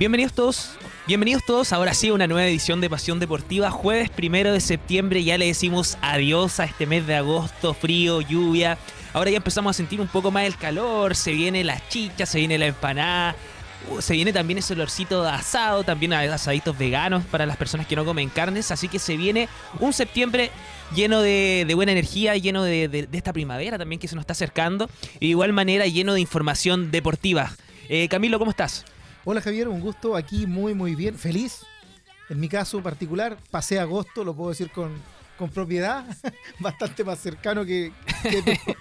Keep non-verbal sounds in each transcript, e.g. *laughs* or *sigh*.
Bienvenidos todos, bienvenidos todos ahora sí una nueva edición de Pasión Deportiva, jueves primero de septiembre, ya le decimos adiós a este mes de agosto, frío, lluvia, ahora ya empezamos a sentir un poco más el calor, se viene la chicha, se viene la empanada, uh, se viene también ese olorcito de asado, también asaditos veganos para las personas que no comen carnes, así que se viene un septiembre lleno de, buena energía, lleno de, esta primavera también que se nos está acercando, y de igual manera lleno de información deportiva. Eh, Camilo, ¿cómo estás? Hola Javier, un gusto aquí muy muy bien, feliz. En mi caso particular, pasé agosto, lo puedo decir con, propiedad, *laughs* bastante más cercano que, *laughs*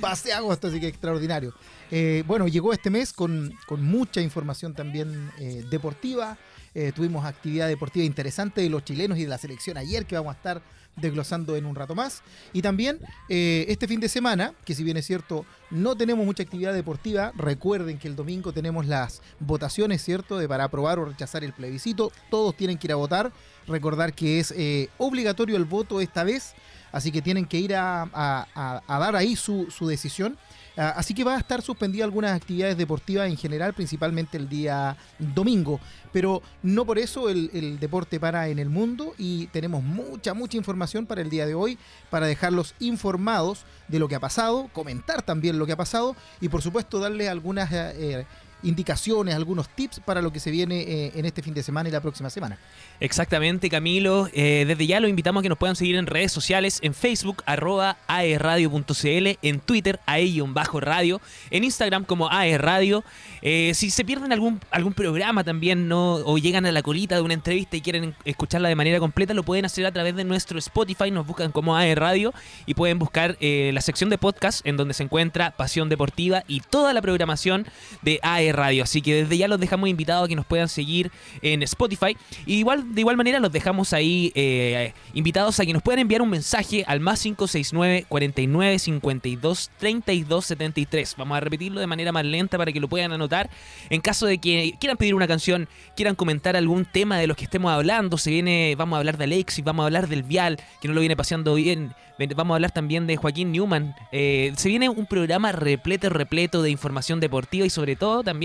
pasé agosto, así que extraordinario. Eh, bueno, llegó este mes con, mucha información también eh, deportiva. Eh, tuvimos actividad deportiva interesante de los chilenos y de la selección ayer que vamos a estar desglosando en un rato más. Y también eh, este fin de semana, que si bien es cierto, no tenemos mucha actividad deportiva, recuerden que el domingo tenemos las votaciones, ¿cierto?, de para aprobar o rechazar el plebiscito. Todos tienen que ir a votar. Recordar que es eh, obligatorio el voto esta vez, así que tienen que ir a, dar ahí su, su decisión. Ah, así que va a estar suspendida algunas actividades deportivas en general, principalmente el día domingo. Pero no por eso el, deporte para en el mundo y tenemos mucha, mucha información para el día de hoy, para dejarlos informados de lo que ha pasado, comentar también lo que ha pasado y por supuesto darle algunas... Eh, indicaciones, algunos tips para lo que se viene eh, en este fin de semana y la próxima semana. Exactamente, Camilo. Eh, desde ya lo invitamos a que nos puedan seguir en redes sociales, en Facebook, arroba aerradio.cl, en Twitter, ae-radio, en Instagram como aerradio. Eh, si se pierden algún, algún programa también, ¿no? o llegan a la colita de una entrevista y quieren escucharla de manera completa, lo pueden hacer a través de nuestro Spotify, nos buscan como aerradio y pueden buscar la sección de podcast en donde se encuentra Pasión Deportiva y toda la programación de AE Radio. Así que desde ya los dejamos invitados a que nos puedan seguir en Spotify. Y igual, de igual manera los dejamos ahí eh, invitados a que nos puedan enviar un mensaje al más 569 49 52 32 73. Vamos a repetirlo de manera más lenta para que lo puedan anotar. En caso de que quieran pedir una canción, quieran comentar algún tema de los que estemos hablando, se viene, vamos a hablar de Alexis, vamos a hablar del Vial, que no lo viene paseando bien. Vamos a hablar también de Joaquín Newman. Eh, se viene un programa repleto, repleto de información deportiva y sobre todo también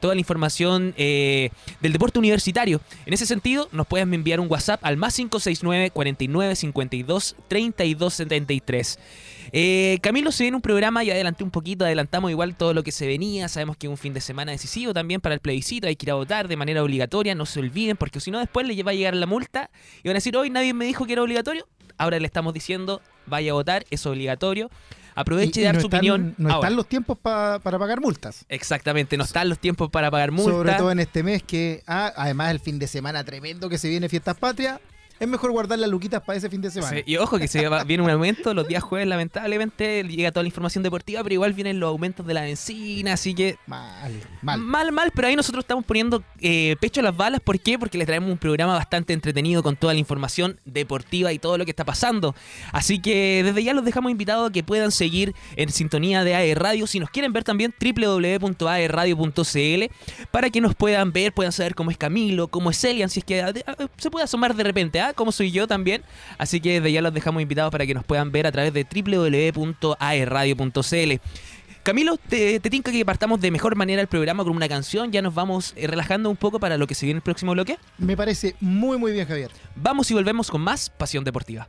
toda la información eh, del deporte universitario. En ese sentido, nos pueden enviar un WhatsApp al más 569 49 52 32 73. Camilo se viene un programa y adelanté un poquito, adelantamos igual todo lo que se venía, sabemos que es un fin de semana decisivo también para el plebiscito, hay que ir a votar de manera obligatoria, no se olviden, porque si no después le va a llegar la multa y van a decir, hoy nadie me dijo que era obligatorio, ahora le estamos diciendo, vaya a votar, es obligatorio. Aproveche y, dar su opinión. No están los tiempos para pagar multas. Exactamente, no están los tiempos para pagar multas. Sobre todo en este mes que, ah, además el fin de semana tremendo que se viene Fiestas Patrias, es mejor guardar las luquitas para ese fin de semana. y ojo que se viene un aumento, los días jueves lamentablemente llega toda la información deportiva, pero igual vienen los aumentos de la benzina, así que... Mal, mal. Mal, mal, pero ahí nosotros estamos poniendo eh, pecho a las balas, ¿por qué? Porque les traemos un programa bastante entretenido con toda la información deportiva y todo lo que está pasando. Así que desde ya los dejamos invitados a que puedan seguir en sintonía de AE Radio, si nos quieren ver también www.aerradio.cl para que nos puedan ver, puedan saber cómo es Camilo, cómo es Elian, si es que se puede asomar de repente, como soy yo también. Así que desde ya los dejamos invitados para que nos puedan ver a través de www.aerradio.cl. Camilo, te, te tinca que partamos de mejor manera el programa con una canción. Ya nos vamos eh, relajando un poco para lo que se viene el próximo bloque. Me parece muy, muy bien, Javier. Vamos y volvemos con más Pasión Deportiva.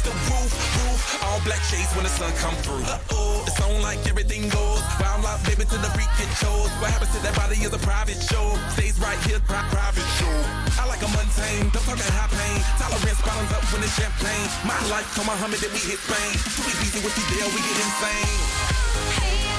raise the roof, roof. All black shades when the sun come through. Uh-oh, it's on like everything goes. But I'm out, baby, to the freak it shows. What happens to that body is a private show. Stays right here, pri- private show. I like a mundane, don't talk about high pain. Tolerance bottoms up when it's champagne. My life, come on, Muhammad, then we hit Spain. Too easy with you, deal, we get insane. Hey.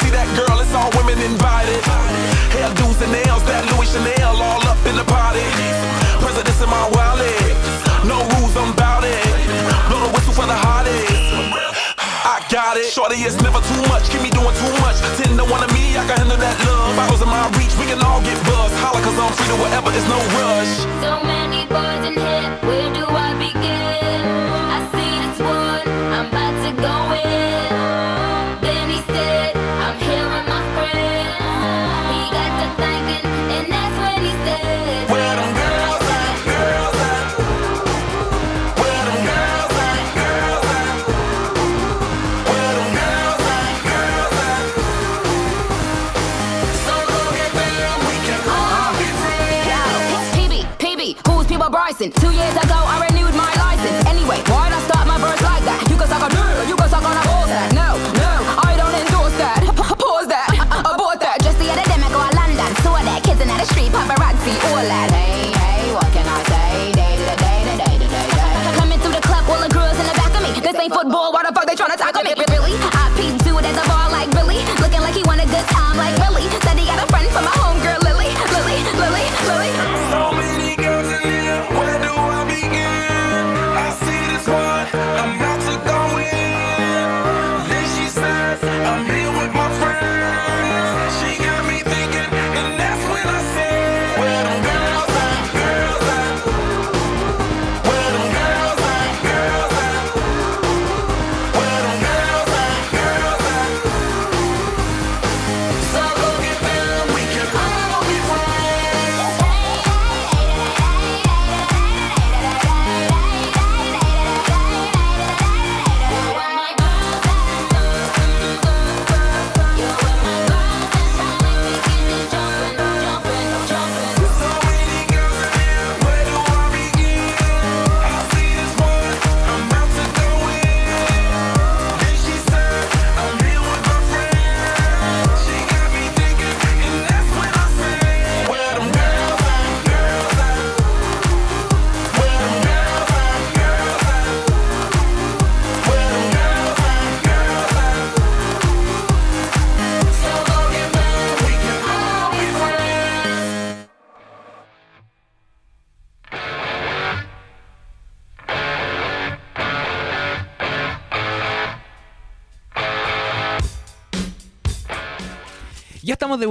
see that girl, it's all women invited. Hair, do's, and nails, that Louis Chanel all up in the party. Presidents in my wallet, no rules, I'm bout it. Blow the whistle for the hottest. I got it. Shorty, it's never too much. Keep me doing too much. Ten to one of me, I can handle that love. Bottles in my reach, we can all get buzzed. Holla, cause I'm free to whatever, it's no rush. So many boys in here, where do I begin? I see this one, I'm about to go in. Two years ago,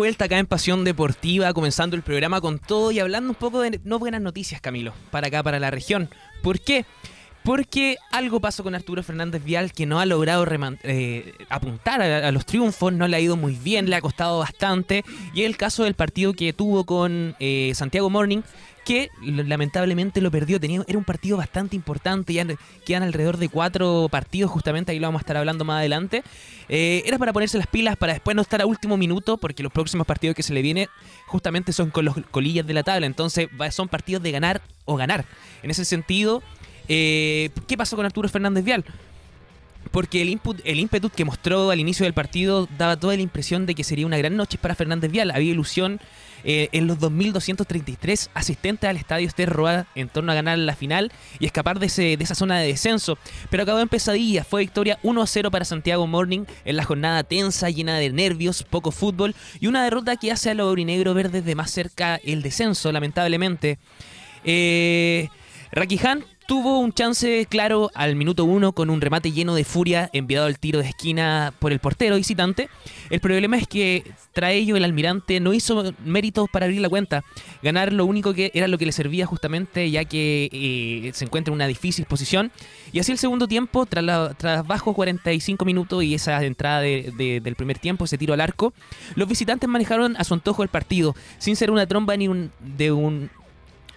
vuelta acá en Pasión Deportiva, comenzando el programa con todo y hablando un poco de no buenas noticias, Camilo, para acá, para la región. ¿Por qué? Porque algo pasó con Arturo Fernández Vial que no ha logrado eh, apuntar a, los triunfos, no le ha ido muy bien, le ha costado bastante. Y el caso del partido que tuvo con eh, Santiago Morning, que lamentablemente lo perdió. Tenía, era un partido bastante importante, ya quedan alrededor de cuatro partidos, justamente ahí lo vamos a estar hablando más adelante. Eh, era para ponerse las pilas, para después no estar a último minuto, porque los próximos partidos que se le viene justamente son con los colillas de la tabla. Entonces son partidos de ganar o ganar. En ese sentido, eh, ¿qué pasó con Arturo Fernández Vial? Porque el, input, el ímpetu que mostró al inicio del partido daba toda la impresión de que sería una gran noche para Fernández Vial. Había ilusión eh, en los 2.233 asistentes al estadio Ester Roa en torno a ganar la final y escapar de, ese, de esa zona de descenso. Pero acabó en pesadilla. Fue victoria 1-0 para Santiago Morning en la jornada tensa, llena de nervios, poco fútbol y una derrota que hace a los aurinegro ver desde más cerca el descenso, lamentablemente. Eh, Rakihan tuvo un chance claro al minuto uno con un remate lleno de furia enviado al tiro de esquina por el portero visitante. El problema es que tras ello el almirante no hizo méritos para abrir la cuenta. Ganar lo único que era lo que le servía justamente ya que eh, se encuentra en una difícil posición. Y así el segundo tiempo, tras, la- tras bajo 45 minutos y esa entrada de- de- del primer tiempo, ese tiro al arco, los visitantes manejaron a su antojo el partido, sin ser una tromba ni un, de un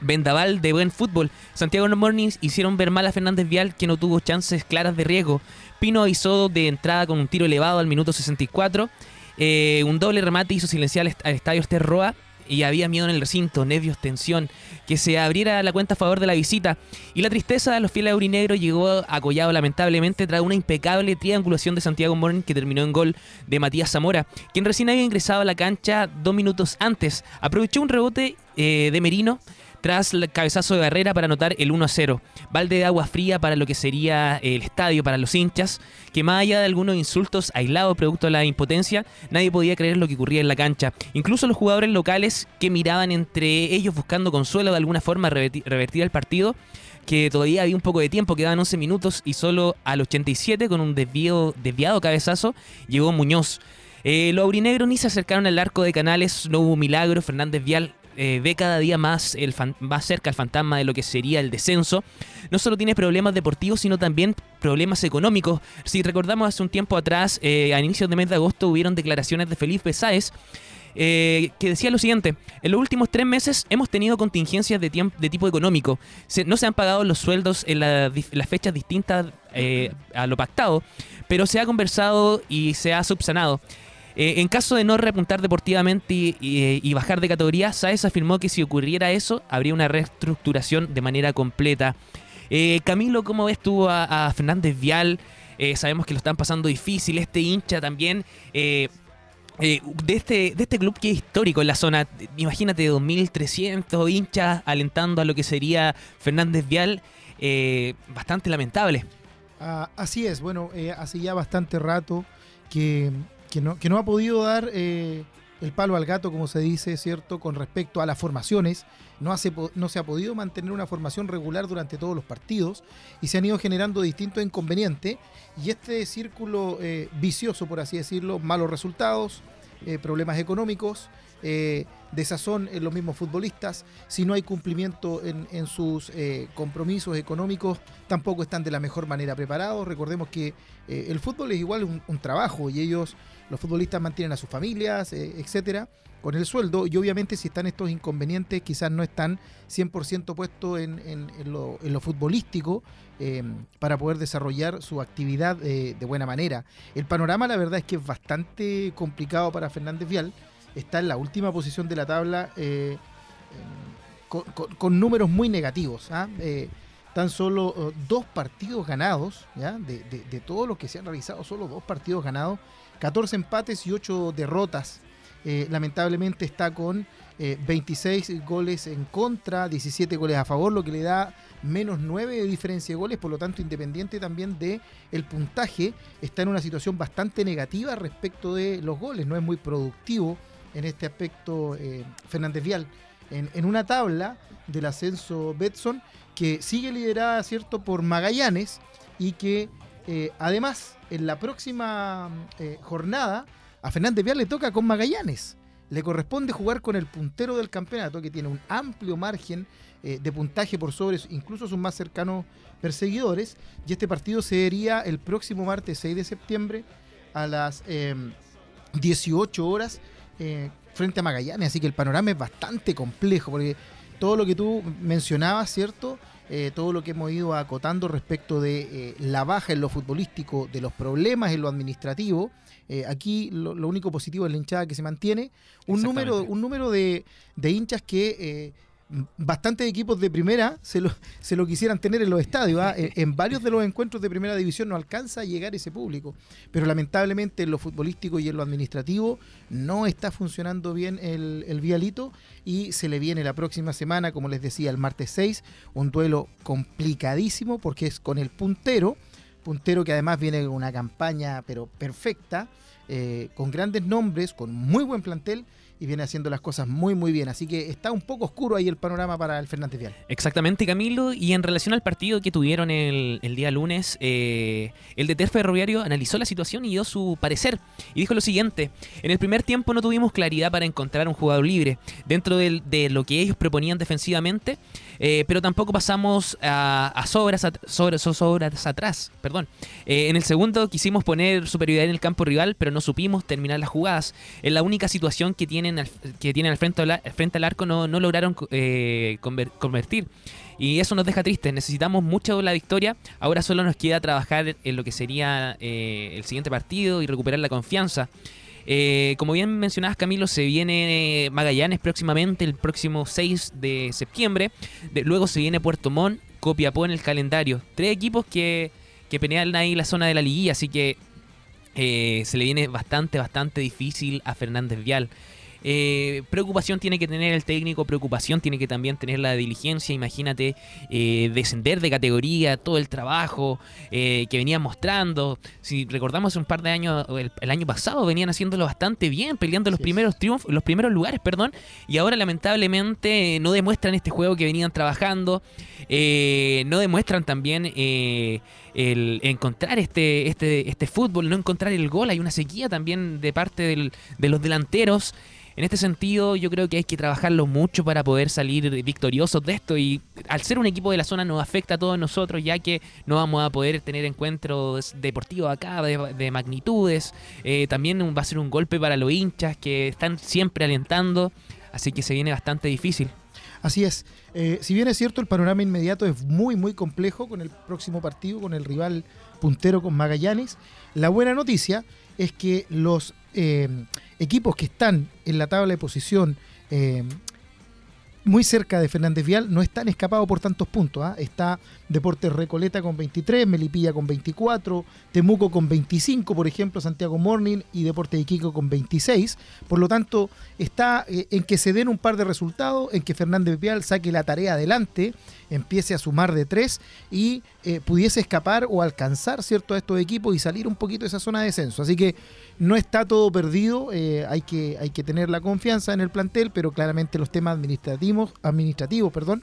vendaval de buen fútbol. Santiago Mornings hicieron ver mal a Fernández Vial que no tuvo chances claras de riesgo. Pino avisó de entrada con un tiro elevado al minuto 64. Eh, un doble remate hizo silenciar al est- al estadio Esterroa y había miedo en el recinto, nervios, tensión, que se abriera la cuenta a favor de la visita. Y la tristeza de los fieles aurinegros llegó acollado lamentablemente tras una impecable triangulación de Santiago Morning que terminó en gol de Matías Zamora, quien recién había ingresado a la cancha dos minutos antes. Aprovechó un rebote eh, de Merino tras el cabezazo de Barrera para anotar el 1 a 0. Balde de agua fría para lo que sería el estadio, para los hinchas, que más allá de algunos insultos aislados producto de la impotencia, nadie podía creer lo que ocurría en la cancha. Incluso los jugadores locales que miraban entre ellos buscando consuelo de alguna forma reverti- revertir el partido, que todavía había un poco de tiempo, quedaban 11 minutos y solo al 87 con un desviado cabezazo llegó Muñoz. Eh, los aurinegros ni se acercaron al arco de Canales, no hubo milagro, Fernández Vial eh, ve cada día más, el fan- más cerca al fantasma de lo que sería el descenso. No solo tiene problemas deportivos, sino también problemas económicos. Si recordamos hace un tiempo atrás, eh, a inicios de mes de agosto, hubieron declaraciones de Felipe Sáez eh, que decía lo siguiente, en los últimos tres meses hemos tenido contingencias de, de tipo económico, no se han pagado los sueldos en la las fechas distintas eh, a lo pactado, pero se ha conversado y se ha subsanado. Eh, en caso de no repuntar deportivamente y, y- bajar de categoría, Sáez afirmó que si ocurriera eso, habría una reestructuración de manera completa. Eh, Camilo, ¿cómo ves tú a, Fernández Vial? Eh, sabemos que lo están pasando difícil, este hincha también. eh, eh, de, este, de este club que es histórico en la zona, imagínate 2.300 hinchas alentando a lo que sería Fernández Vial, eh, bastante lamentable. Ah, así es, bueno, eh, hace ya bastante rato que, que no, que no ha podido dar eh, el palo al gato, como se dice, ¿cierto? Con respecto a las formaciones. No, hace, no se ha podido mantener una formación regular durante todos los partidos y se han ido generando distintos inconvenientes. Y este círculo eh, vicioso, por así decirlo, malos resultados, eh, problemas económicos, desazón en los mismos futbolistas, si no hay cumplimiento en, en sus compromisos económicos, tampoco están de la mejor manera preparados. Recordemos que el fútbol es igual un trabajo y ellos, los futbolistas, mantienen a sus familias, eh, etcétera, con el sueldo. Y obviamente, si están estos inconvenientes, quizás no están 100% puestos en, lo, futbolístico eh, para poder desarrollar su actividad eh, de buena manera. El panorama, la verdad, es que es bastante complicado para Fernández Vial. Está en la última posición de la tabla. eh, em, con, números muy negativos. ¿ah? Tan solo eh, dos partidos ganados, de todos los que se han realizado, solo dos partidos ganados, 14 empates y 8 derrotas. Eh, lamentablemente está con eh, 26 goles en contra, 17 goles a favor, lo que le da menos 9 de diferencia de goles, por lo tanto independiente también de el puntaje, está en una situación bastante negativa respecto de los goles, no es muy productivo en este aspecto eh, Fernández Vial. En, una tabla del ascenso Betson que sigue liderada, ¿cierto?, por Magallanes y que eh, además en la próxima eh, jornada a Fernández Vial le toca con Magallanes. le corresponde jugar con el puntero del campeonato, que tiene un amplio margen eh, de puntaje por sobre incluso sus más cercanos perseguidores. Y este partido se vería el próximo martes 6 de septiembre a las eh, 18 horas eh, frente a Magallanes. Así que el panorama es bastante complejo, porque todo lo que tú mencionabas, ¿cierto? Eh, todo lo que hemos ido acotando respecto de eh, la baja en lo futbolístico, de los problemas en lo administrativo. eh, aquí lo, lo único positivo es la hinchada que se mantiene. Un número, un número de, de hinchas que bastantes equipos de primera se lo, *laughs* se lo quisieran tener en los estadios. ¿ah? En, en varios de los encuentros de primera división no alcanza a llegar ese público. Pero lamentablemente en lo futbolístico y en lo administrativo no está funcionando bien el, el vialito y se le viene la próxima semana, como les decía, el martes 6, un duelo complicadísimo porque es con el puntero, puntero que además viene con una campaña pero perfecta, eh, con grandes nombres, con muy buen plantel y viene haciendo las cosas muy muy bien. Así que está un poco oscuro ahí el panorama para el Fernández Vial. Exactamente, Camilo. Y en relación al partido que tuvieron el, el día lunes, eh, el DT Ferroviario analizó la situación y dio su parecer. Y dijo lo siguiente: En el primer tiempo no tuvimos claridad para encontrar un jugador libre dentro de lo que ellos proponían defensivamente, eh, pero tampoco pasamos a, a sobras, at- sobre, so- sobras atrás. Perdón. Eh, en el segundo quisimos poner superioridad en el campo rival, pero no supimos terminar las jugadas. Es la única situación que tienen al, que tienen al frente, al frente al arco, no, no lograron eh, conver- convertir. Y eso nos deja tristes. Necesitamos mucho la victoria. Ahora solo nos queda trabajar en lo que sería el siguiente partido y recuperar la confianza. Eh, como bien mencionabas, Camilo, se viene Magallanes próximamente, el próximo 6 de septiembre. Luego se viene Puerto Montt, Copiapó en el calendario. Tres equipos que, que pelean ahí la zona de la liguilla, así que eh, se le viene bastante, bastante difícil a Fernández Vial. Eh, preocupación tiene que tener el técnico, preocupación tiene que también tener la diligencia. Imagínate eh, descender de categoría, todo el trabajo eh, que venían mostrando. Si recordamos un par de años, el, el año pasado venían haciéndolo bastante bien, peleando los primeros triunfos, los primeros lugares, perdón, y ahora lamentablemente no demuestran este juego que venían trabajando, eh, no demuestran también eh, el encontrar este, este, este fútbol, no encontrar el gol. Hay una sequía también de parte del- de los delanteros. En este sentido, yo creo que hay que trabajarlo mucho para poder salir victoriosos de esto. Y al ser un equipo de la zona, nos afecta a todos nosotros, ya que no vamos a poder tener encuentros deportivos acá de, de magnitudes. Eh, también va a ser un golpe para los hinchas que están siempre alentando. Así que se viene bastante difícil. Así es. Eh, si bien es cierto, el panorama inmediato es muy, muy complejo con el próximo partido, con el rival puntero con Magallanes. La buena noticia es que los eh, equipos que están en la tabla de posición eh, muy cerca de Fernández Vial no están escapados por tantos puntos. ¿ah? Está Deportes Recoleta con 23, Melipilla con 24, Temuco con 25, por ejemplo, Santiago Morning y Deportes Iquico con 26. Por lo tanto, está eh, en que se den un par de resultados, en que Fernández Vial saque la tarea adelante, empiece a sumar de tres y eh, pudiese escapar o alcanzar cierto a estos equipos y salir un poquito de esa zona de descenso. Así que no está todo perdido, eh, hay, que, hay que tener la confianza en el plantel, pero claramente los temas administrativos, administrativos perdón,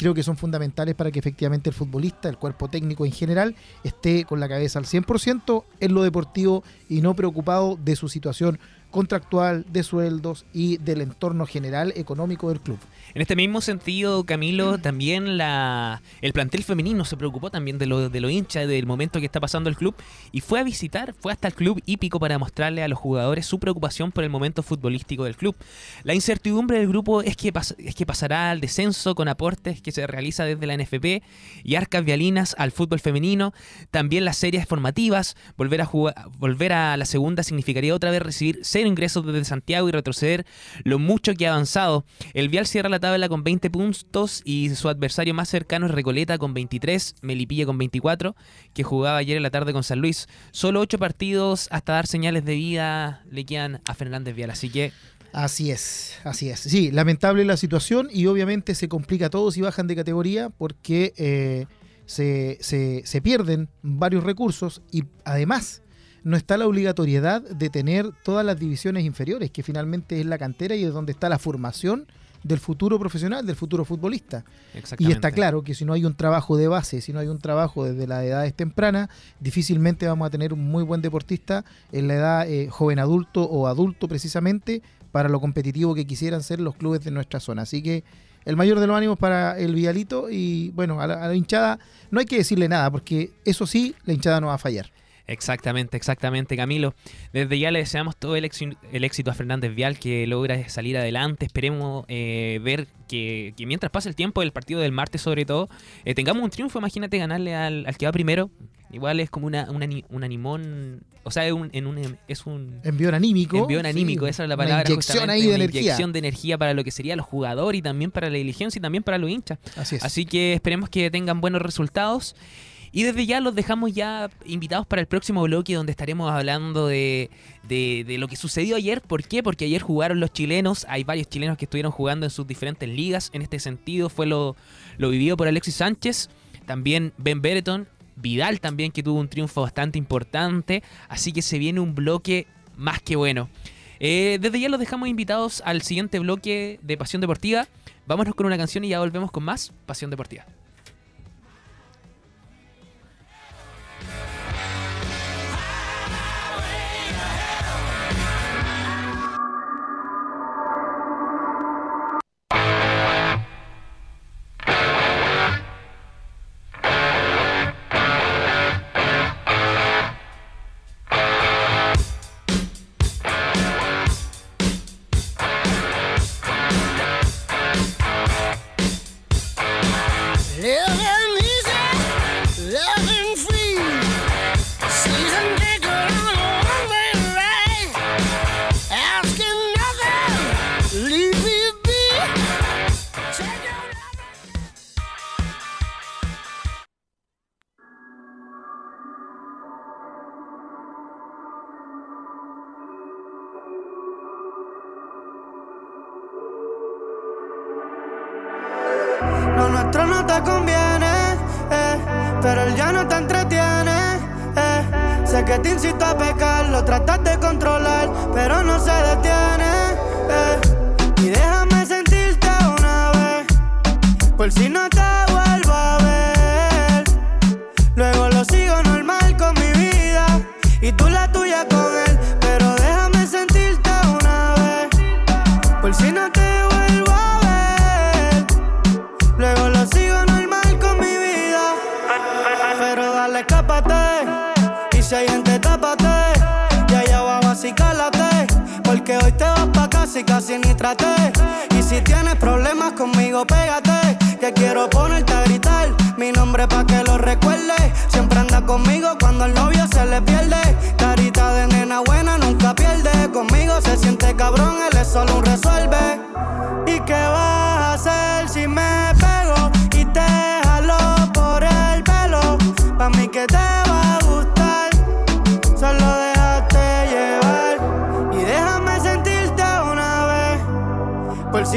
creo que son fundamentales para que efectivamente el futbolista, el cuerpo técnico en general, esté con la cabeza al 100% en lo deportivo y no preocupado de su situación contractual, de sueldos y del entorno general económico del club. En este mismo sentido, Camilo, también la, el plantel femenino se preocupó también de lo, de lo hincha, del momento que está pasando el club, y fue a visitar, fue hasta el club hípico para mostrarle a los jugadores su preocupación por el momento futbolístico del club. La incertidumbre del grupo es que, pas- es que pasará al descenso con aportes que se realiza desde la NFP y arcas vialinas al fútbol femenino, también las series formativas, volver a, jugar, volver a la segunda significaría otra vez recibir cero ingresos desde Santiago y retroceder lo mucho que ha avanzado. El Vial cierra la tabla con 20 puntos y su adversario más cercano es Recoleta con 23, Melipilla con 24, que jugaba ayer en la tarde con San Luis. Solo 8 partidos hasta dar señales de vida le quedan a Fernández Vial, así que Así es, así es. Sí, lamentable la situación y obviamente se complica todo si bajan de categoría porque eh, se, se- se pierden varios recursos y además no está la obligatoriedad de tener todas las divisiones inferiores, que finalmente es la cantera y es donde está la formación del futuro profesional, del futuro futbolista. Y está claro que si no hay un trabajo de base, si no hay un trabajo desde las edades tempranas, difícilmente vamos a tener un muy buen deportista en la edad eh, joven adulto o adulto precisamente para lo competitivo que quisieran ser los clubes de nuestra zona. Así que el mayor de los ánimos para el Vialito y bueno, a la, a la hinchada no hay que decirle nada porque eso sí, la hinchada no va a fallar. Exactamente, exactamente, Camilo. Desde ya le deseamos todo el, éxi- el éxito a Fernández Vial, que logra salir adelante. Esperemos eh, ver que, que mientras pase el tiempo del partido del martes, sobre todo, eh, tengamos un triunfo. Imagínate ganarle al, al que va primero. Igual es como una, un, ani- un animón, o sea, es un, en un, es un Envión anímico. envión anímico, sí, esa es la una palabra. inyección justamente, ahí de una energía. inyección de energía para lo que sería los jugadores y también para la diligencia y también para los hinchas. Así es. Así que esperemos que tengan buenos resultados. Y desde ya los dejamos ya invitados para el próximo bloque donde estaremos hablando de, lo que sucedió ayer. ¿Por qué? Porque ayer jugaron los chilenos. Hay varios chilenos que estuvieron jugando en sus diferentes ligas. En este sentido fue lo, lo vivido por Alexis Sánchez. También Ben Bereton. Vidal también que tuvo un triunfo bastante importante. Así que se viene un bloque más que bueno. Eh, desde ya los dejamos invitados al siguiente bloque de Pasión Deportiva. Vámonos con una canción y ya volvemos con más Pasión Deportiva. Te conviene, eh, pero él ya no te entretiene. Eh. Sé que te incito a pecar, lo tratas de controlar, pero no se detiene. Y casi ni traté. Y si tienes problemas conmigo, pégate. Que quiero ponerte a gritar mi nombre pa' que lo recuerde. Siempre anda conmigo cuando el novio se le pierde. Carita de nena buena nunca pierde. Conmigo se siente cabrón, él es solo un resuelve. ¿Y qué vas a hacer si me pego y te jalo por el pelo? Pa' mí que te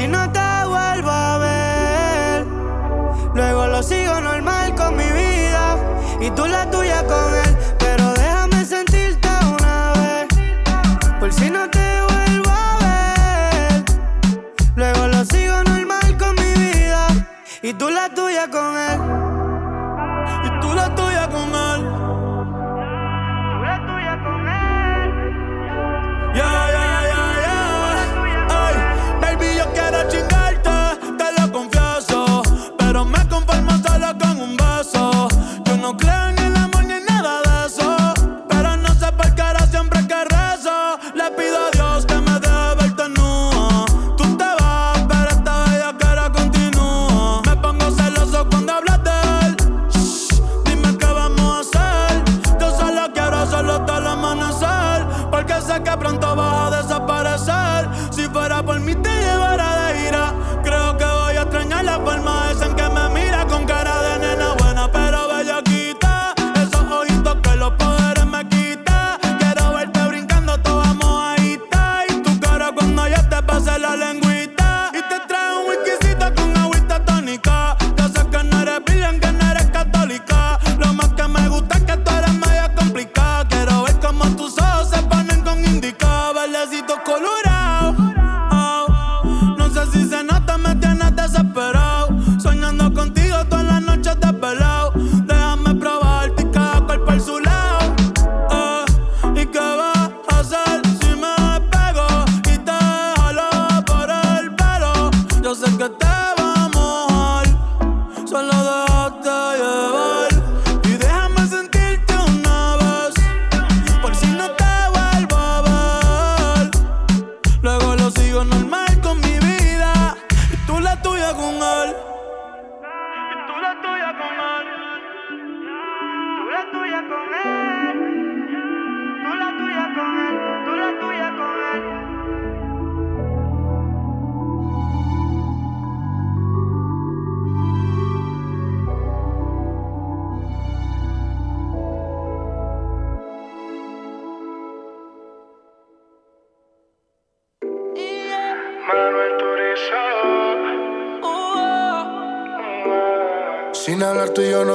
si no te vuelvo a ver. Luego lo sigo normal con mi vida y tú la tuya con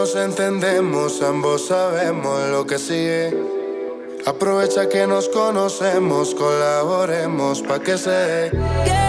nos entendemos, ambos sabemos lo que sigue. Aprovecha que nos conocemos, colaboremos pa' que se.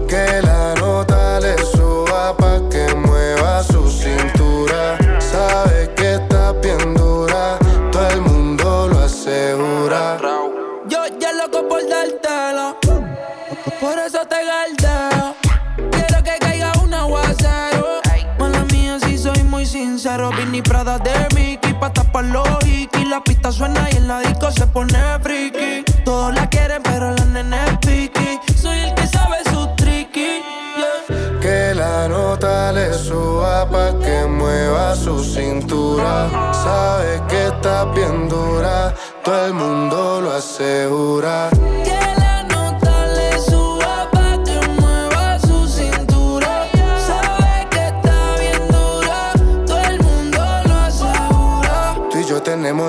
Prada de Mickey pa' tapar los hikis. La pista suena y en la disco se pone friki. Todos la quieren, pero la nene es piqui. Soy el que sabe su tricky. yeah. Que la nota le suba pa' que mueva su cintura. Sabe que está bien dura, todo el mundo lo asegura.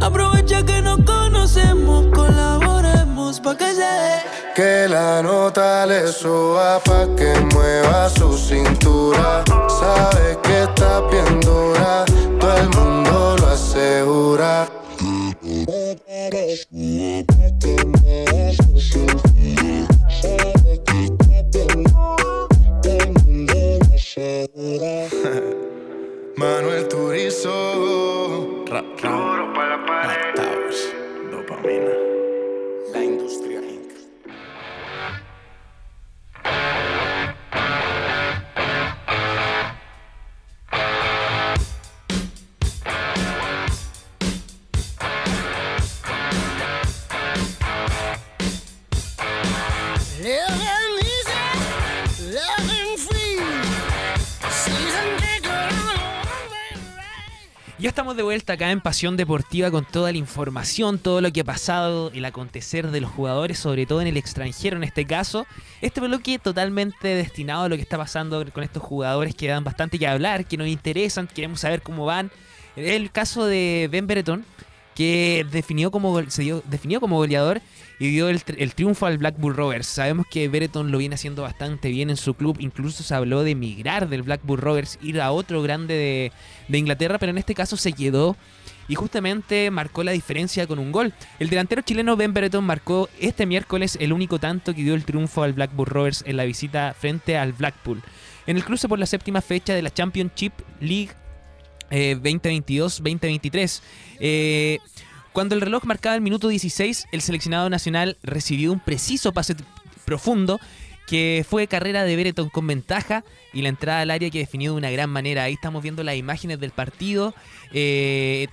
Aprovecha que nos conocemos, colaboremos pa' que se dé. Que la nota le suba pa' que mueva su cintura. Sabe que está bien dura, todo el mundo lo asegura. Estamos de vuelta acá en Pasión Deportiva con toda la información, todo lo que ha pasado, el acontecer de los jugadores, sobre todo en el extranjero en este caso. Este bloque totalmente destinado a lo que está pasando con estos jugadores que dan bastante que hablar, que nos interesan, queremos saber cómo van. El caso de Ben Brereton, que definió como, se dio- definió como goleador y dio el, tri- el triunfo al Blackburn Rovers. Sabemos que Bereton lo viene haciendo bastante bien en su club, incluso se habló de emigrar del Blackburn Rovers, ir a otro grande de, de Inglaterra, pero en este caso se quedó y justamente marcó la diferencia con un gol. El delantero chileno Ben Bereton marcó este miércoles el único tanto que dio el triunfo al Blackburn Rovers en la visita frente al Blackpool. En el cruce por la séptima fecha de la Championship League eh, 2022-2023. Eh, cuando el reloj marcaba el minuto 16, el seleccionado nacional recibió un preciso pase profundo que fue carrera de Bereton con ventaja y la entrada al área que definió de una gran manera. Ahí estamos viendo las imágenes del partido. Eh,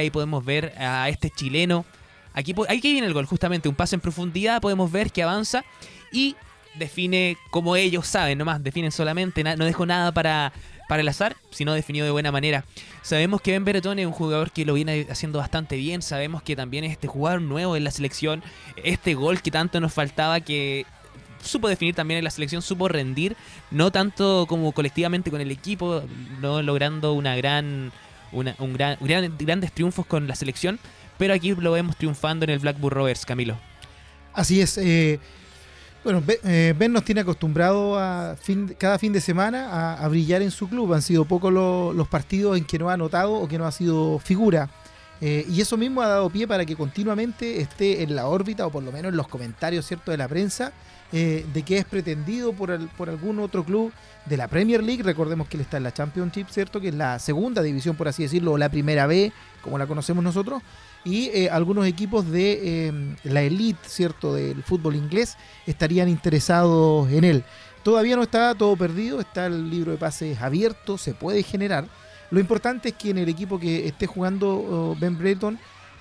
ahí podemos ver a este chileno. Aquí, aquí viene el gol, justamente un pase en profundidad. Podemos ver que avanza y define como ellos saben, nomás definen solamente, no dejó nada para, para el azar, sino definió de buena manera. Sabemos que Ben Beretón es un jugador que lo viene haciendo bastante bien, sabemos que también es este jugador nuevo en la selección, este gol que tanto nos faltaba que supo definir también en la selección, supo rendir, no tanto como colectivamente con el equipo, no logrando una gran, un gran, gran- grandes triunfos con la selección, pero aquí lo vemos triunfando en el Blackburn Rovers, Camilo. Así es. eh, bueno, eh, Ben nos tiene acostumbrado a fin, cada fin de semana a, brillar en su club. Han sido pocos lo- los partidos en que no ha anotado o que no ha sido figura. Eh, y eso mismo ha dado pie para que continuamente esté en la órbita, o por lo menos en los comentarios ¿cierto? de la prensa, eh, de que es pretendido por algún otro club de la Premier League. Recordemos que él está en la Championship, ¿cierto? Que es la segunda división, por así decirlo, o la primera B, como la conocemos nosotros. Y eh, algunos equipos de eh, la elite, ¿cierto? Del fútbol inglés estarían interesados en él. Todavía no está todo perdido, está el libro de pases abierto, se puede generar. Lo importante es que en el equipo que esté jugando oh, Ben Breton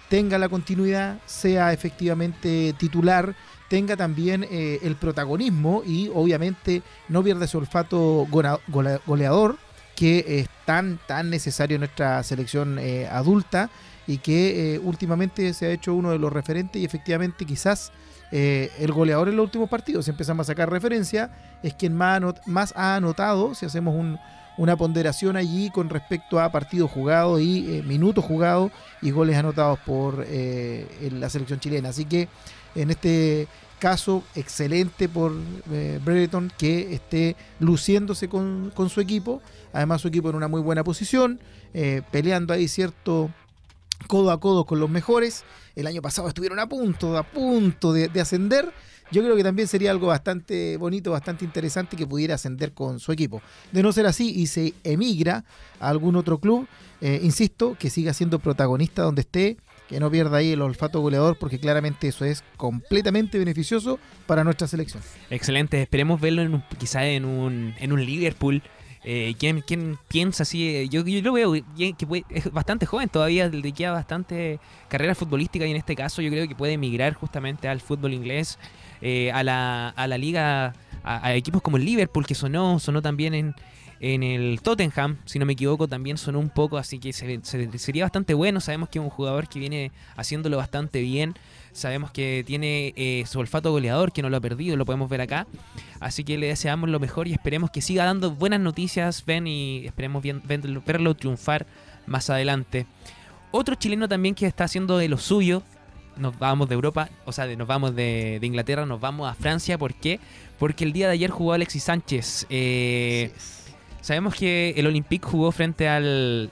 tenga la continuidad, sea efectivamente titular, tenga también eh, el protagonismo y obviamente no pierda ese olfato goleador que es tan, tan necesario en nuestra selección adulta y que eh, últimamente se ha hecho uno de los referentes y efectivamente quizás eh, el goleador en los últimos partidos, si empezamos a sacar referencia, es quien más, ha anotado, si hacemos un- una ponderación allí con respecto a partidos jugados y eh, minutos jugados y goles anotados por la selección chilena. Así que en este caso, excelente por eh, que esté luciéndose con, con su equipo. Además, su equipo en una muy buena posición, peleando ahí cierto codo a codo con los mejores. El año pasado estuvieron a punto, a punto de, de ascender. Yo creo que también sería algo bastante bonito, bastante interesante que pudiera ascender con su equipo. De no ser así y se emigra a algún otro club, eh, insisto, que siga siendo protagonista donde esté, que no pierda ahí el olfato goleador, porque claramente eso es completamente beneficioso para nuestra selección. Excelente, esperemos verlo en un- quizá en un, en un Liverpool. Eh, ¿quién, quién piensa así? Eh, Yo, lo veo que es bastante joven todavía, le queda bastante carrera futbolística y en este caso yo creo que puede emigrar justamente al fútbol inglés, eh, a, la, a la liga, a, a equipos como el Liverpool que sonó, sonó también en, en el Tottenham, si no me equivoco, también sonó un poco, así que se- se- sería bastante bueno. Sabemos que es un jugador que viene haciéndolo bastante bien. Sabemos que tiene eh, su olfato goleador, que no lo ha perdido, lo podemos ver acá. Así que le deseamos lo mejor y esperemos que siga dando buenas noticias, Ben, y esperemos verlo- triunfar más adelante. Otro chileno también que está haciendo de lo suyo, nos vamos de Europa, o sea, nos vamos de, de Inglaterra, nos vamos a Francia. ¿Por qué? Porque el día de ayer jugó Alexis Sánchez. Eh, sabemos que el Olympique jugó frente al.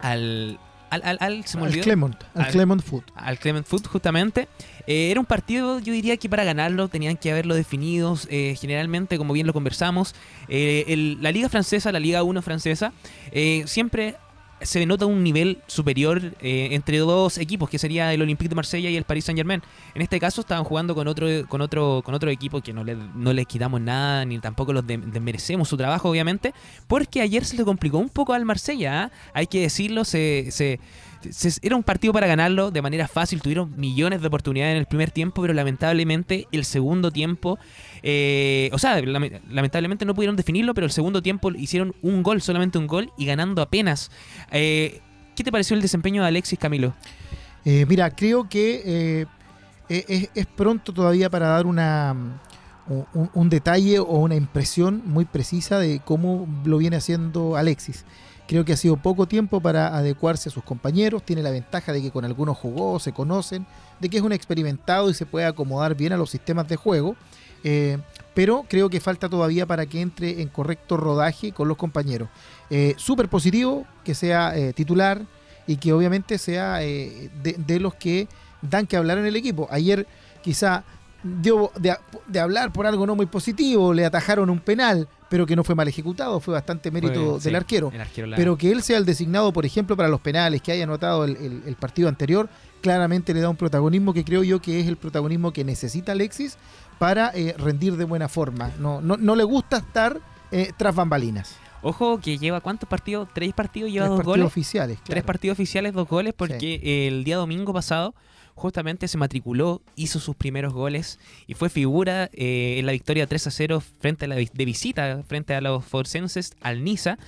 al. al. al, al- se me Al. Clement, al Al- Clement Foot. al Clement Foot justamente. Eh, era un partido, yo diría que para ganarlo tenían que haberlo definido. eh, generalmente, como bien lo conversamos, eh, el- la Liga Francesa, la Liga 1 francesa, eh, siempre se nota un nivel superior eh, entre dos equipos, que sería el Olympique de Marsella y el Paris Saint Germain. En este caso estaban jugando con otro, con otro, con otro equipo que no, le- no les quitamos nada, ni tampoco los de- desmerecemos su trabajo, obviamente, porque ayer se le complicó un poco al Marsella, ¿ah? hay que decirlo, se- se- era un partido para ganarlo de manera fácil, tuvieron millones de oportunidades en el primer tiempo, pero lamentablemente el segundo tiempo, eh, o sea, lame- lamentablemente no pudieron definirlo, pero el segundo tiempo hicieron un gol, solamente un gol, y ganando apenas. Eh, ¿Qué te pareció el desempeño de Alexis Camilo? Eh, mira, creo que e- es, pronto todavía para dar una un, un detalle o una impresión muy precisa de cómo lo viene haciendo Alexis. Creo que ha sido poco tiempo para adecuarse a sus compañeros. Tiene la ventaja de que con algunos jugó, se conocen, de que es un experimentado y se puede acomodar bien a los sistemas de juego. Eh, pero creo que falta todavía para que entre en correcto rodaje con los compañeros. Eh, Súper positivo que sea eh, titular y que obviamente sea eh, de, de los que dan que hablar en el equipo. Ayer quizá dio de, de hablar por algo no muy positivo, le atajaron un penal, pero que no fue mal ejecutado, fue bastante mérito Fue- del sí, arquero. el arquero la- Pero que él sea el designado, por ejemplo, para los penales, que haya anotado el, el- el partido anterior, claramente le da un protagonismo que creo yo que es el protagonismo que necesita Alexis para eh, rendir de buena forma. No, no, no le gusta estar eh, tras bambalinas. Ojo que lleva cuántos partidos, tres partidos, lleva Tres dos partidos goles. oficiales. Tres partidos oficiales, dos goles, porque el día domingo pasado justamente se matriculó, hizo sus primeros goles y fue figura eh, en la victoria 3 a 0 frente a la de visita frente a los forcenses al Niza.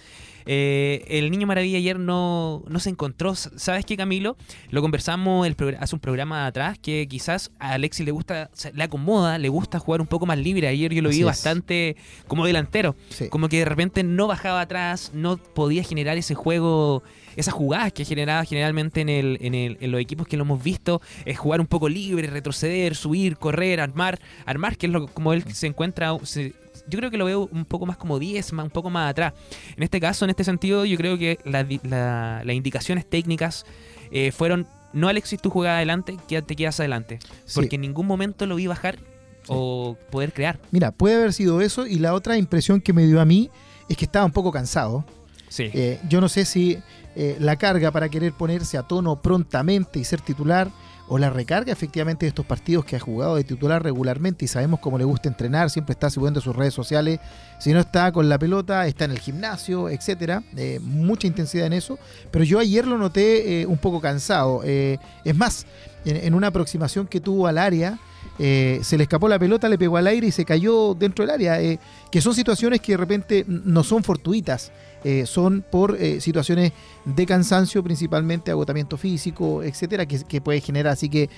Eh, el niño maravilla ayer no, no se encontró. ¿Sabes qué, Camilo? Lo conversamos el hace un programa atrás que quizás a Alexis le gusta, le acomoda, le gusta jugar un poco más libre. Ayer yo lo vi es. bastante como delantero. Sí. Como que de repente no bajaba atrás, no podía generar ese juego, esas jugadas que generaba generalmente en, el, en, el- en los equipos que lo hemos visto, es jugar un poco libre, retroceder, subir, correr, armar, armar, que es lo como él se encuentra, se- yo creo que lo veo un poco más como 10, más, un poco más atrás. En este caso, en este sentido, yo creo que la la- las indicaciones técnicas eh, fueron, no Alexis, tú juegas adelante, quédate, quedas adelante. Sí. Porque en ningún momento lo vi bajar o poder crear. Mira, puede haber sido eso y la otra impresión que me dio a mí es que estaba un poco cansado. Sí. Eh, yo no sé si eh, la carga para querer ponerse a tono prontamente y ser titular o la recarga efectivamente de estos partidos que ha jugado de titular regularmente y sabemos cómo le gusta entrenar, siempre está subiendo sus redes sociales, si no está con la pelota, está en el gimnasio, etcétera, Eh, mucha intensidad en eso, pero yo ayer lo noté eh, un poco cansado, Eh, es más, en, en una aproximación que tuvo al área, eh, se le escapó la pelota, le pegó al aire y se cayó dentro del área, eh, que son situaciones que de repente no son fortuitas, eh, son por eh, situaciones de cansancio, principalmente agotamiento físico, etcétera, que, que puede generar. Así que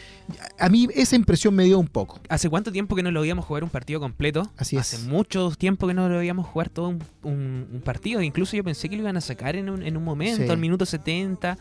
a mí esa impresión me dio un poco. ¿Hace cuánto tiempo que no lo veíamos jugar un partido completo? Así es. Hace mucho tiempo que no lo veíamos jugar todo un, un- un partido. Incluso yo pensé que lo iban a sacar en un, en un momento, Sí. al minuto 70.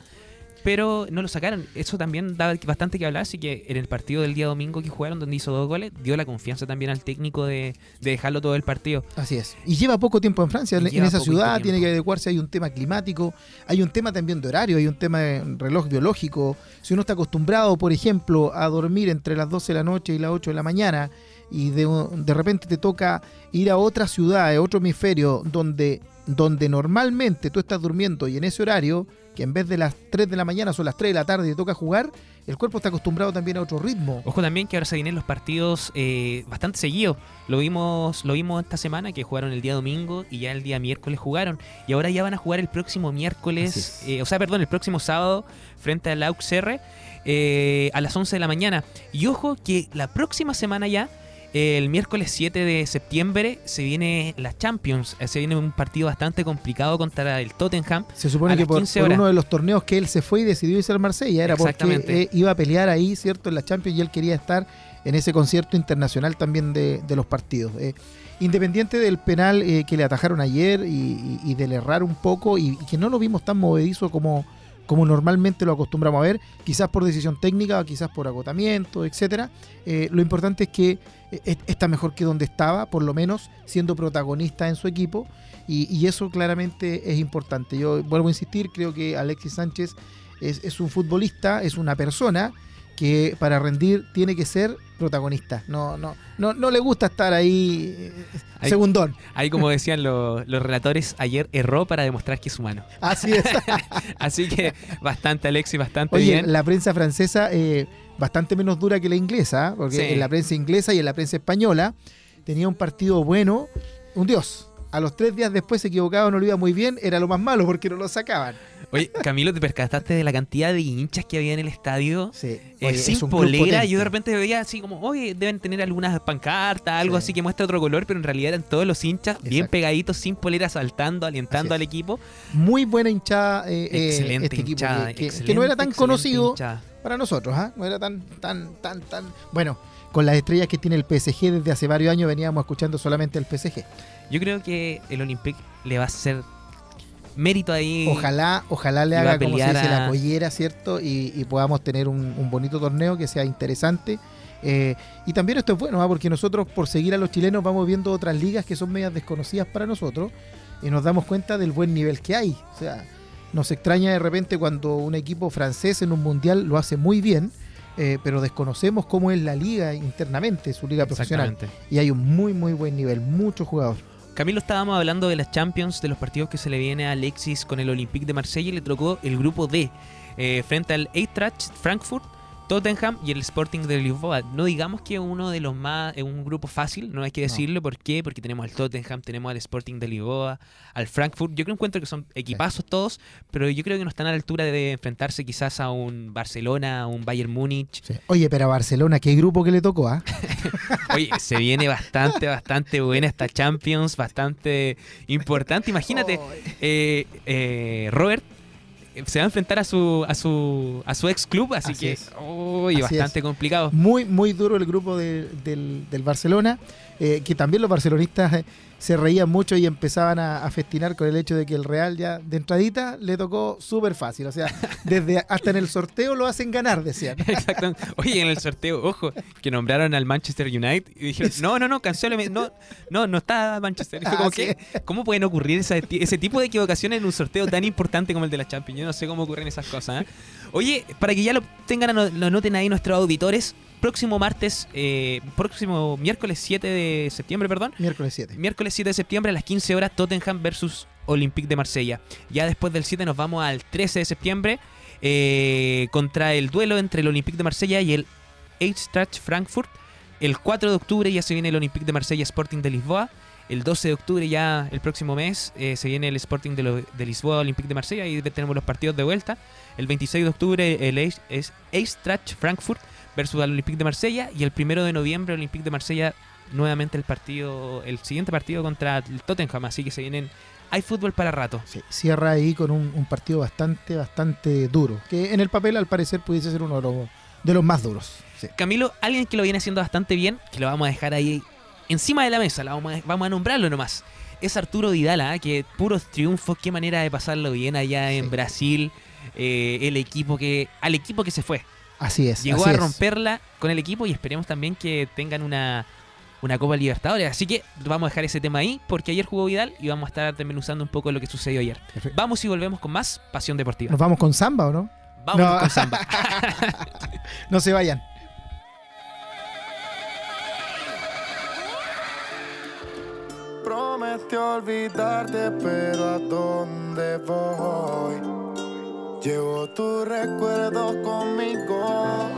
Pero no lo sacaron. Eso también da bastante que hablar. Así que en el partido del día domingo que jugaron, donde hizo dos goles, dio la confianza también al técnico de, de dejarlo todo el partido. Así es. Y lleva poco tiempo en Francia, en- esa ciudad, tiempo. tiene que adecuarse, hay un tema climático, hay un tema también de horario, hay un tema de reloj biológico. Si uno está acostumbrado, por ejemplo, a dormir entre las 12 de la noche y las 8 de la mañana, y de, de repente te toca ir a otra ciudad, a otro hemisferio, donde, donde normalmente tú estás durmiendo y en ese horario, que en vez de las 3 de la mañana son las 3 de la tarde y te toca jugar, el cuerpo está acostumbrado también a otro ritmo. Ojo también que ahora se vienen los partidos eh, bastante seguidos. Lo vimos, lo vimos esta semana que jugaron el día domingo y ya el día miércoles jugaron. Y ahora ya van a jugar el próximo miércoles, eh, o sea, perdón, el próximo sábado frente al AUXR eh, a las 11 de la mañana. Y ojo que la próxima semana ya, el miércoles 7 de septiembre, se viene la Champions. Eh, Se viene un partido bastante complicado contra el Tottenham. Se supone que por, 15 por horas. uno de los torneos que él se fue y decidió irse al Marsella era porque eh, iba a pelear ahí, ¿cierto? En la Champions y él quería estar en ese concierto internacional también de, de los partidos. Eh, independiente del penal eh, que le atajaron ayer y, y- y del errar un poco y, y que no lo vimos tan movedizo como, como normalmente lo acostumbramos a ver, quizás por decisión técnica, quizás por agotamiento, etcétera. Eh, lo importante es que está mejor que donde estaba, por lo menos siendo protagonista en su equipo. Y, y eso claramente es importante. Yo vuelvo a insistir, creo que Alexis Sánchez es, es un futbolista, es una persona que para rendir tiene que ser protagonista. No, no, no, no le gusta estar ahí eh, Ahí- segundón. Ahí, como decían lo- los relatores, ayer erró para demostrar que es humano. Así es. *laughs* Así que bastante, Alexis, bastante Oye, bien. la prensa francesa eh, bastante menos dura que la inglesa, ¿eh? porque Sí. en la prensa inglesa y en la prensa española tenía un partido bueno, un dios. A los tres días después se equivocaba, no lo iba muy bien, era lo más malo porque no lo sacaban. Oye, Camilo, ¿te percataste de la cantidad de hinchas que había en el estadio? Sí, Eh, oye, es sin club polera, yo de repente veía así como, oye, deben tener algunas pancartas, algo Sí. así que muestra otro color, pero en realidad eran todos los hinchas bien pegaditos, sin polera, saltando, alentando al es. equipo. Muy buena hinchada eh, eh, Excelente este equipo, hinchada, que, que- no era tan conocido hinchada. Para nosotros, ¿ah? no era tan, tan, tan, tan... Bueno, con las estrellas que tiene el PSG desde hace varios años veníamos escuchando solamente el PSG. Yo creo que el Olympique le va a hacer mérito ahí. Ojalá, ojalá le haga como se dice, la collera, ¿cierto? Y, y podamos tener un, un bonito torneo que sea interesante. Eh, y también esto es bueno, ¿ah? porque nosotros por seguir a los chilenos vamos viendo otras ligas que son medias desconocidas para nosotros y nos damos cuenta del buen nivel que hay. O sea, nos extraña de repente cuando un equipo francés en un mundial lo hace muy bien, eh, pero desconocemos cómo es la liga internamente, su liga profesional. Y hay un muy, muy buen nivel, muchos jugadores. Camilo, estábamos hablando de las Champions, de los partidos que se le viene a Alexis con el Olympique de Marsella y le tocó el grupo D, eh, frente al Eintracht Frankfurt, Tottenham y el Sporting de Lisboa. No digamos que uno de los más, es un grupo fácil, no hay que No. decirlo, ¿por qué? Porque tenemos al Tottenham, tenemos al Sporting de Lisboa, al Frankfurt. Yo creo encuentro que son equipazos todos, pero yo creo que no están a la altura de enfrentarse quizás a un Barcelona, a un Bayern Múnich. Oye, pero a Barcelona, ¿qué grupo que le tocó? ah? *laughs* Oye, se viene bastante, bastante buena esta Champions, bastante importante. Imagínate, eh, eh, Robert se va a enfrentar a su a su a su ex club, así, Así que es. Así bastante complicado. Muy, muy duro el grupo de- del, del Barcelona, eh, que también los barcelonistas eh, se reían mucho y empezaban a, a festinar con el hecho de que el Real ya de entradita le tocó súper fácil. O sea, desde hasta en el sorteo lo hacen ganar, decían. *laughs* Exactamente. Oye, en el sorteo, ojo, que nombraron al Manchester United y dijeron, no, no, no, cancéleme, no, no, no está Manchester. Fue como que, ¿cómo pueden ocurrir esa- ese tipo de equivocaciones en un sorteo tan importante como el de la Champions? Yo no sé cómo ocurren esas cosas. ¿eh? Oye, para que ya lo tengan, lo noten ahí nuestros auditores, próximo martes, eh, próximo miércoles 7 de septiembre, perdón, Miércoles 7. Miércoles 7 de septiembre a las 15 horas Tottenham versus Olympique de Marsella. Ya después del 7 nos vamos al 13 de septiembre eh, contra el duelo entre el Olympique de Marsella y el Eintracht Frankfurt. El 4 de octubre ya se viene el Olympique de Marsella Sporting de Lisboa. El 12 de octubre ya el próximo mes eh, se viene el Sporting de, lo- de Lisboa Olympique de Marsella y tenemos los partidos de vuelta. El 26 de octubre el Eintracht Frankfurt versus el Olympique de Marsella y el 1 de noviembre Olympique de Marsella nuevamente el partido, el siguiente partido contra el Tottenham, así que se vienen, hay fútbol para rato. Sí, cierra ahí con un, un partido bastante, bastante duro, que en el papel al parecer pudiese ser uno de los, de los más duros. Sí. Camilo, alguien que lo viene haciendo bastante bien, que lo vamos a dejar ahí encima de la mesa, la vamos, a, vamos a nombrarlo nomás. Es Arturo Vidal, ¿ah? que puros triunfos, qué manera de pasarlo bien allá en Sí. Brasil, eh, el equipo que, al equipo que se fue. Así es. Llegó así a es. romperla con el equipo y esperemos también que tengan una, una Copa Libertadores. Así que vamos a dejar ese tema ahí porque ayer jugó Vidal y vamos a estar desmenuzando un poco lo que sucedió ayer. Perfecto. Vamos y volvemos con más Pasión Deportiva. ¿Nos vamos con Samba o no? Vamos No. con Samba. *laughs* No se vayan. Prometió olvidarte, pero ¿a dónde voy? Llevo tus recuerdos conmigo.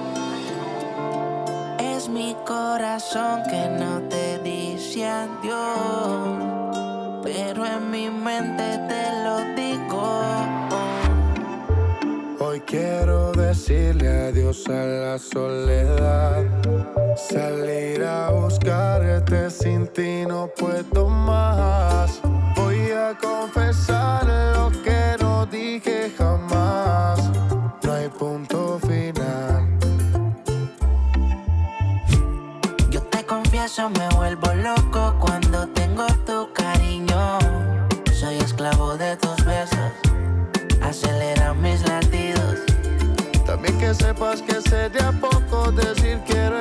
Es mi corazón que no te dice adiós, pero en mi mente te lo digo. Hoy quiero decirle adiós a la soledad. Salir a buscarte sin ti no puedo más. Voy a confesar lo que no dije punto final. Yo te confieso, me vuelvo loco cuando tengo tu cariño. Soy esclavo de tus besos, acelera mis latidos. También que sepas que sería poco decir quiero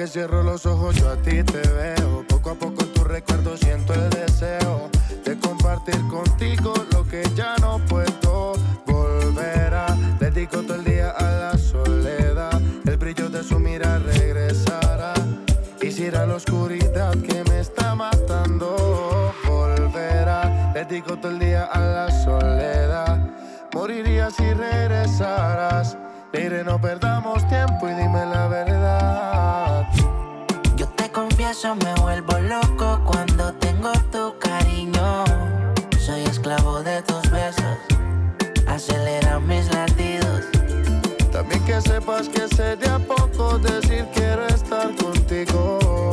que cierro los ojos yo a ti te veo. Poco a poco en tu recuerdo siento el deseo de compartir contigo lo que ya no puedo volver a. Dedico todo el día a la soledad, el brillo de su mirada regresará. Quisiera la oscuridad que me está matando volverá. Dedico todo el día a la soledad. Moriría si regresaras. Mire, no perdamos tiempo y dime la verdad. Yo te confieso, me vuelvo loco cuando tengo tu cariño. Soy esclavo de tus besos, acelera mis latidos. También que sepas que sería poco decir quiero estar contigo.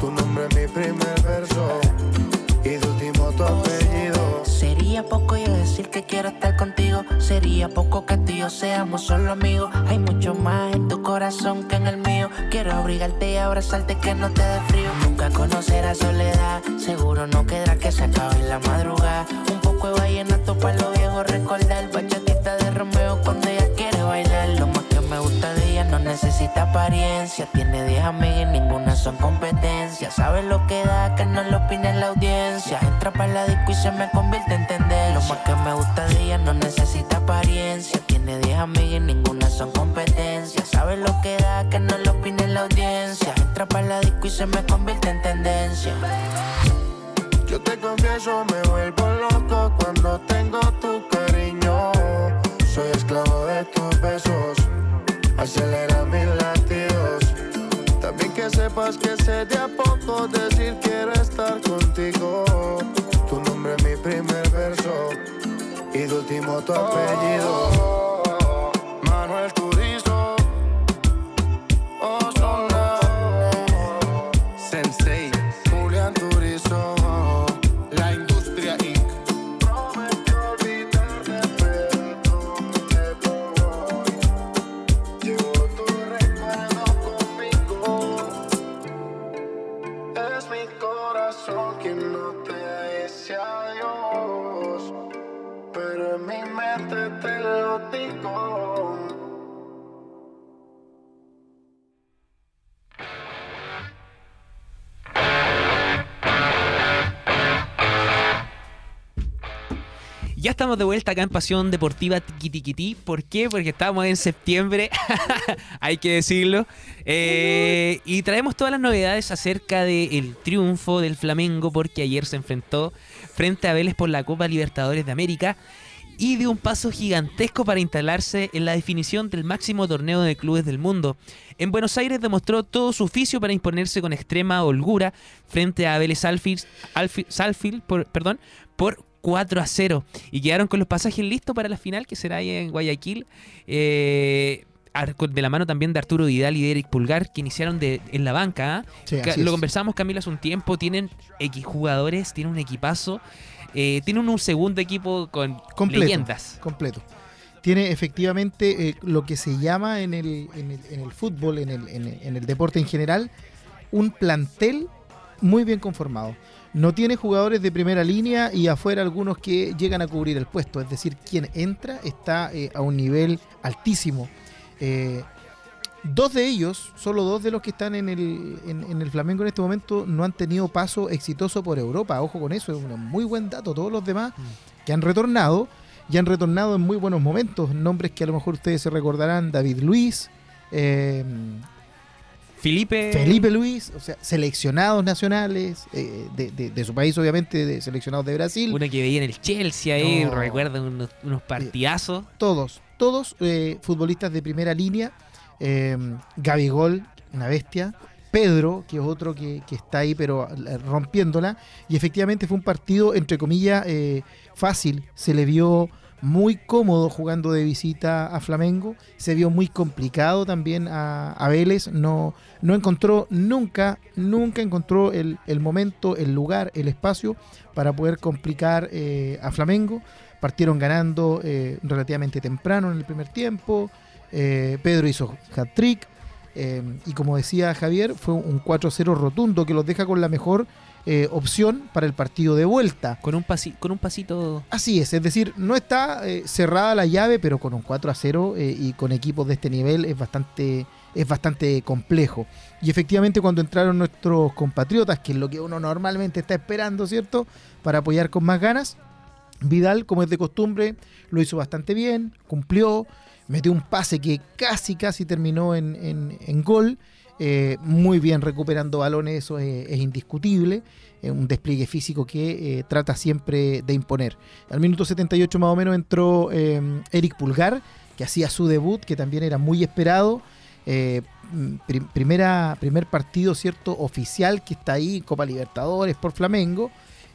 Tu nombre es mi primer verso y de último tu apellido. Sería poco yo decir que que quiero estar contigo. Sería poco que tú y yo seamos solo amigos. Hay mucho más en tu corazón que en el mío. Quiero abrigarte y abrazarte que no te dé frío. Nunca conocerás soledad. Seguro no quedará que se acabe la madrugada. Un poco de vallenato para los viejos recordar. Bachatita de Romeo cuando necesita apariencia. Tiene 10 amigas y ninguna son competencia. Sabe lo que da, que no lo opine la audiencia. Entra para la disco y se me convierte en tendencia. Lo más que me gusta de ella no necesita apariencia. Tiene 10 amigas y ninguna son competencia. Sabe lo que da, que no lo opine la audiencia. Entra para la disco y se me convierte en tendencia. Yo te confieso, me vuelvo loco cuando tengo tu cariño. Que sé de a poco decir quiero estar contigo. Tu nombre es mi primer verso y de último tu apellido. Manuel Turizo, de vuelta acá en Pasión Deportiva Tiquitiquití. ¿Por qué? Porque estamos en septiembre, *laughs* hay que decirlo. Eh, y traemos todas las novedades acerca del triunfo del Flamengo, porque ayer se enfrentó frente a Vélez por la Copa Libertadores de América y dio un paso gigantesco para instalarse en la definición del máximo torneo de clubes del mundo. En Buenos Aires demostró todo su oficio para imponerse con extrema holgura frente a Vélez Salfield, perdón, por 4 a 0 y quedaron con los pasajes listos para la final que será ahí en Guayaquil. Eh, de la mano también de Arturo Vidal y de Eric Pulgar que iniciaron de, en la banca. ¿ah? Sí, Lo conversamos Camila hace un tiempo, tienen X jugadores, tienen un equipazo, eh, tienen un segundo equipo con Completo. leyendas. completo. Tiene efectivamente eh, lo que se llama en el, en el, en el fútbol, en el, en, el, en el deporte en general, un plantel muy bien conformado. No tiene jugadores de primera línea y afuera algunos que llegan a cubrir el puesto. Es decir, quien entra está eh, a un nivel altísimo. Eh, dos de ellos, solo dos de los que están en el, en, en el Flamengo en este momento, no han tenido paso exitoso por Europa. Ojo con eso, es un muy buen dato. Todos los demás que han retornado y han retornado en muy buenos momentos. Nombres que a lo mejor ustedes se recordarán: David Luis, eh, Felipe. Felipe Luis, o sea, seleccionados nacionales eh, de, de- de su país, obviamente, de seleccionados de Brasil. Uno que veía en el Chelsea ahí, No. recuerda unos, unos partidazos. Todos, todos eh, futbolistas de primera línea. Eh, Gabigol, una bestia. Pedro, que es otro que, que está ahí, pero eh, rompiéndola. Y efectivamente fue un partido, entre comillas, eh, fácil. Se le vio muy cómodo jugando de visita a Flamengo. Se vio muy complicado también a, a Vélez. No, no encontró nunca, nunca encontró el, el momento, el lugar, el espacio para poder complicar eh, a Flamengo. Partieron ganando eh, relativamente temprano en el primer tiempo. Eh, Pedro hizo hat-trick. eh, y como decía Javier, fue un 4-0 rotundo que los deja con la mejor eh, opción para el partido de vuelta. Con un, pasi- con un pasito. Así es, es decir, no está eh, cerrada la llave, pero con un 4 a 0 eh, y con equipos de este nivel es bastante, es bastante complejo. Y efectivamente cuando entraron nuestros compatriotas, que es lo que uno normalmente está esperando, ¿cierto? Para apoyar con más ganas, Vidal, como es de costumbre, lo hizo bastante bien, cumplió, metió un pase que casi, casi terminó en, en- en gol. Eh, muy bien recuperando balones, eso es, indiscutible. eh, un despliegue físico que eh, trata siempre de imponer. Al minuto 78 más o menos entró eh, Eric Pulgar, que hacía su debut, que también era muy esperado. Pri- primera, primer partido cierto oficial que está ahí, Copa Libertadores por Flamengo.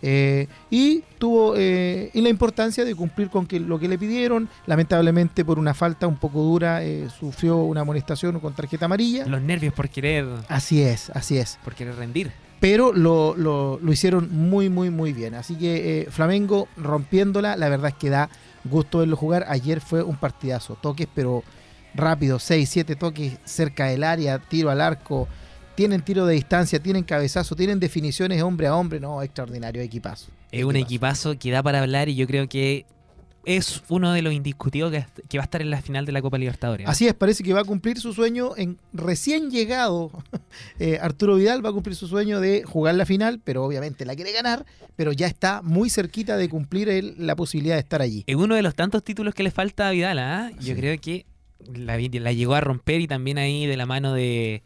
Eh, y tuvo eh, y la importancia de cumplir con que, lo que le pidieron. Lamentablemente, por una falta un poco dura, eh, sufrió una amonestación con tarjeta amarilla. Los nervios por querer, Así es, así es. por querer rendir. Pero lo, lo- lo hicieron muy, muy, muy bien. Así que eh, Flamengo rompiéndola, la verdad es que da gusto verlo jugar. Ayer fue un partidazo, toques pero rápido, 6, 7 toques cerca del área, tiro al arco, tienen tiro de distancia, tienen cabezazo, tienen definiciones hombre a hombre, no, extraordinario equipazo. Es un equipazo que da para hablar y yo creo que es uno de los indiscutidos que, va a estar en la final de la Copa Libertadores. Así es, parece que va a cumplir su sueño en recién llegado. *laughs* eh, Arturo Vidal va a cumplir su sueño de jugar la final, pero obviamente la quiere ganar, pero ya está muy cerquita de cumplir el- la posibilidad de estar allí. Es uno de los tantos títulos que le falta a Vidal, ¿ah? Yo Sí. creo que la llegó a romper y también ahí de la mano de,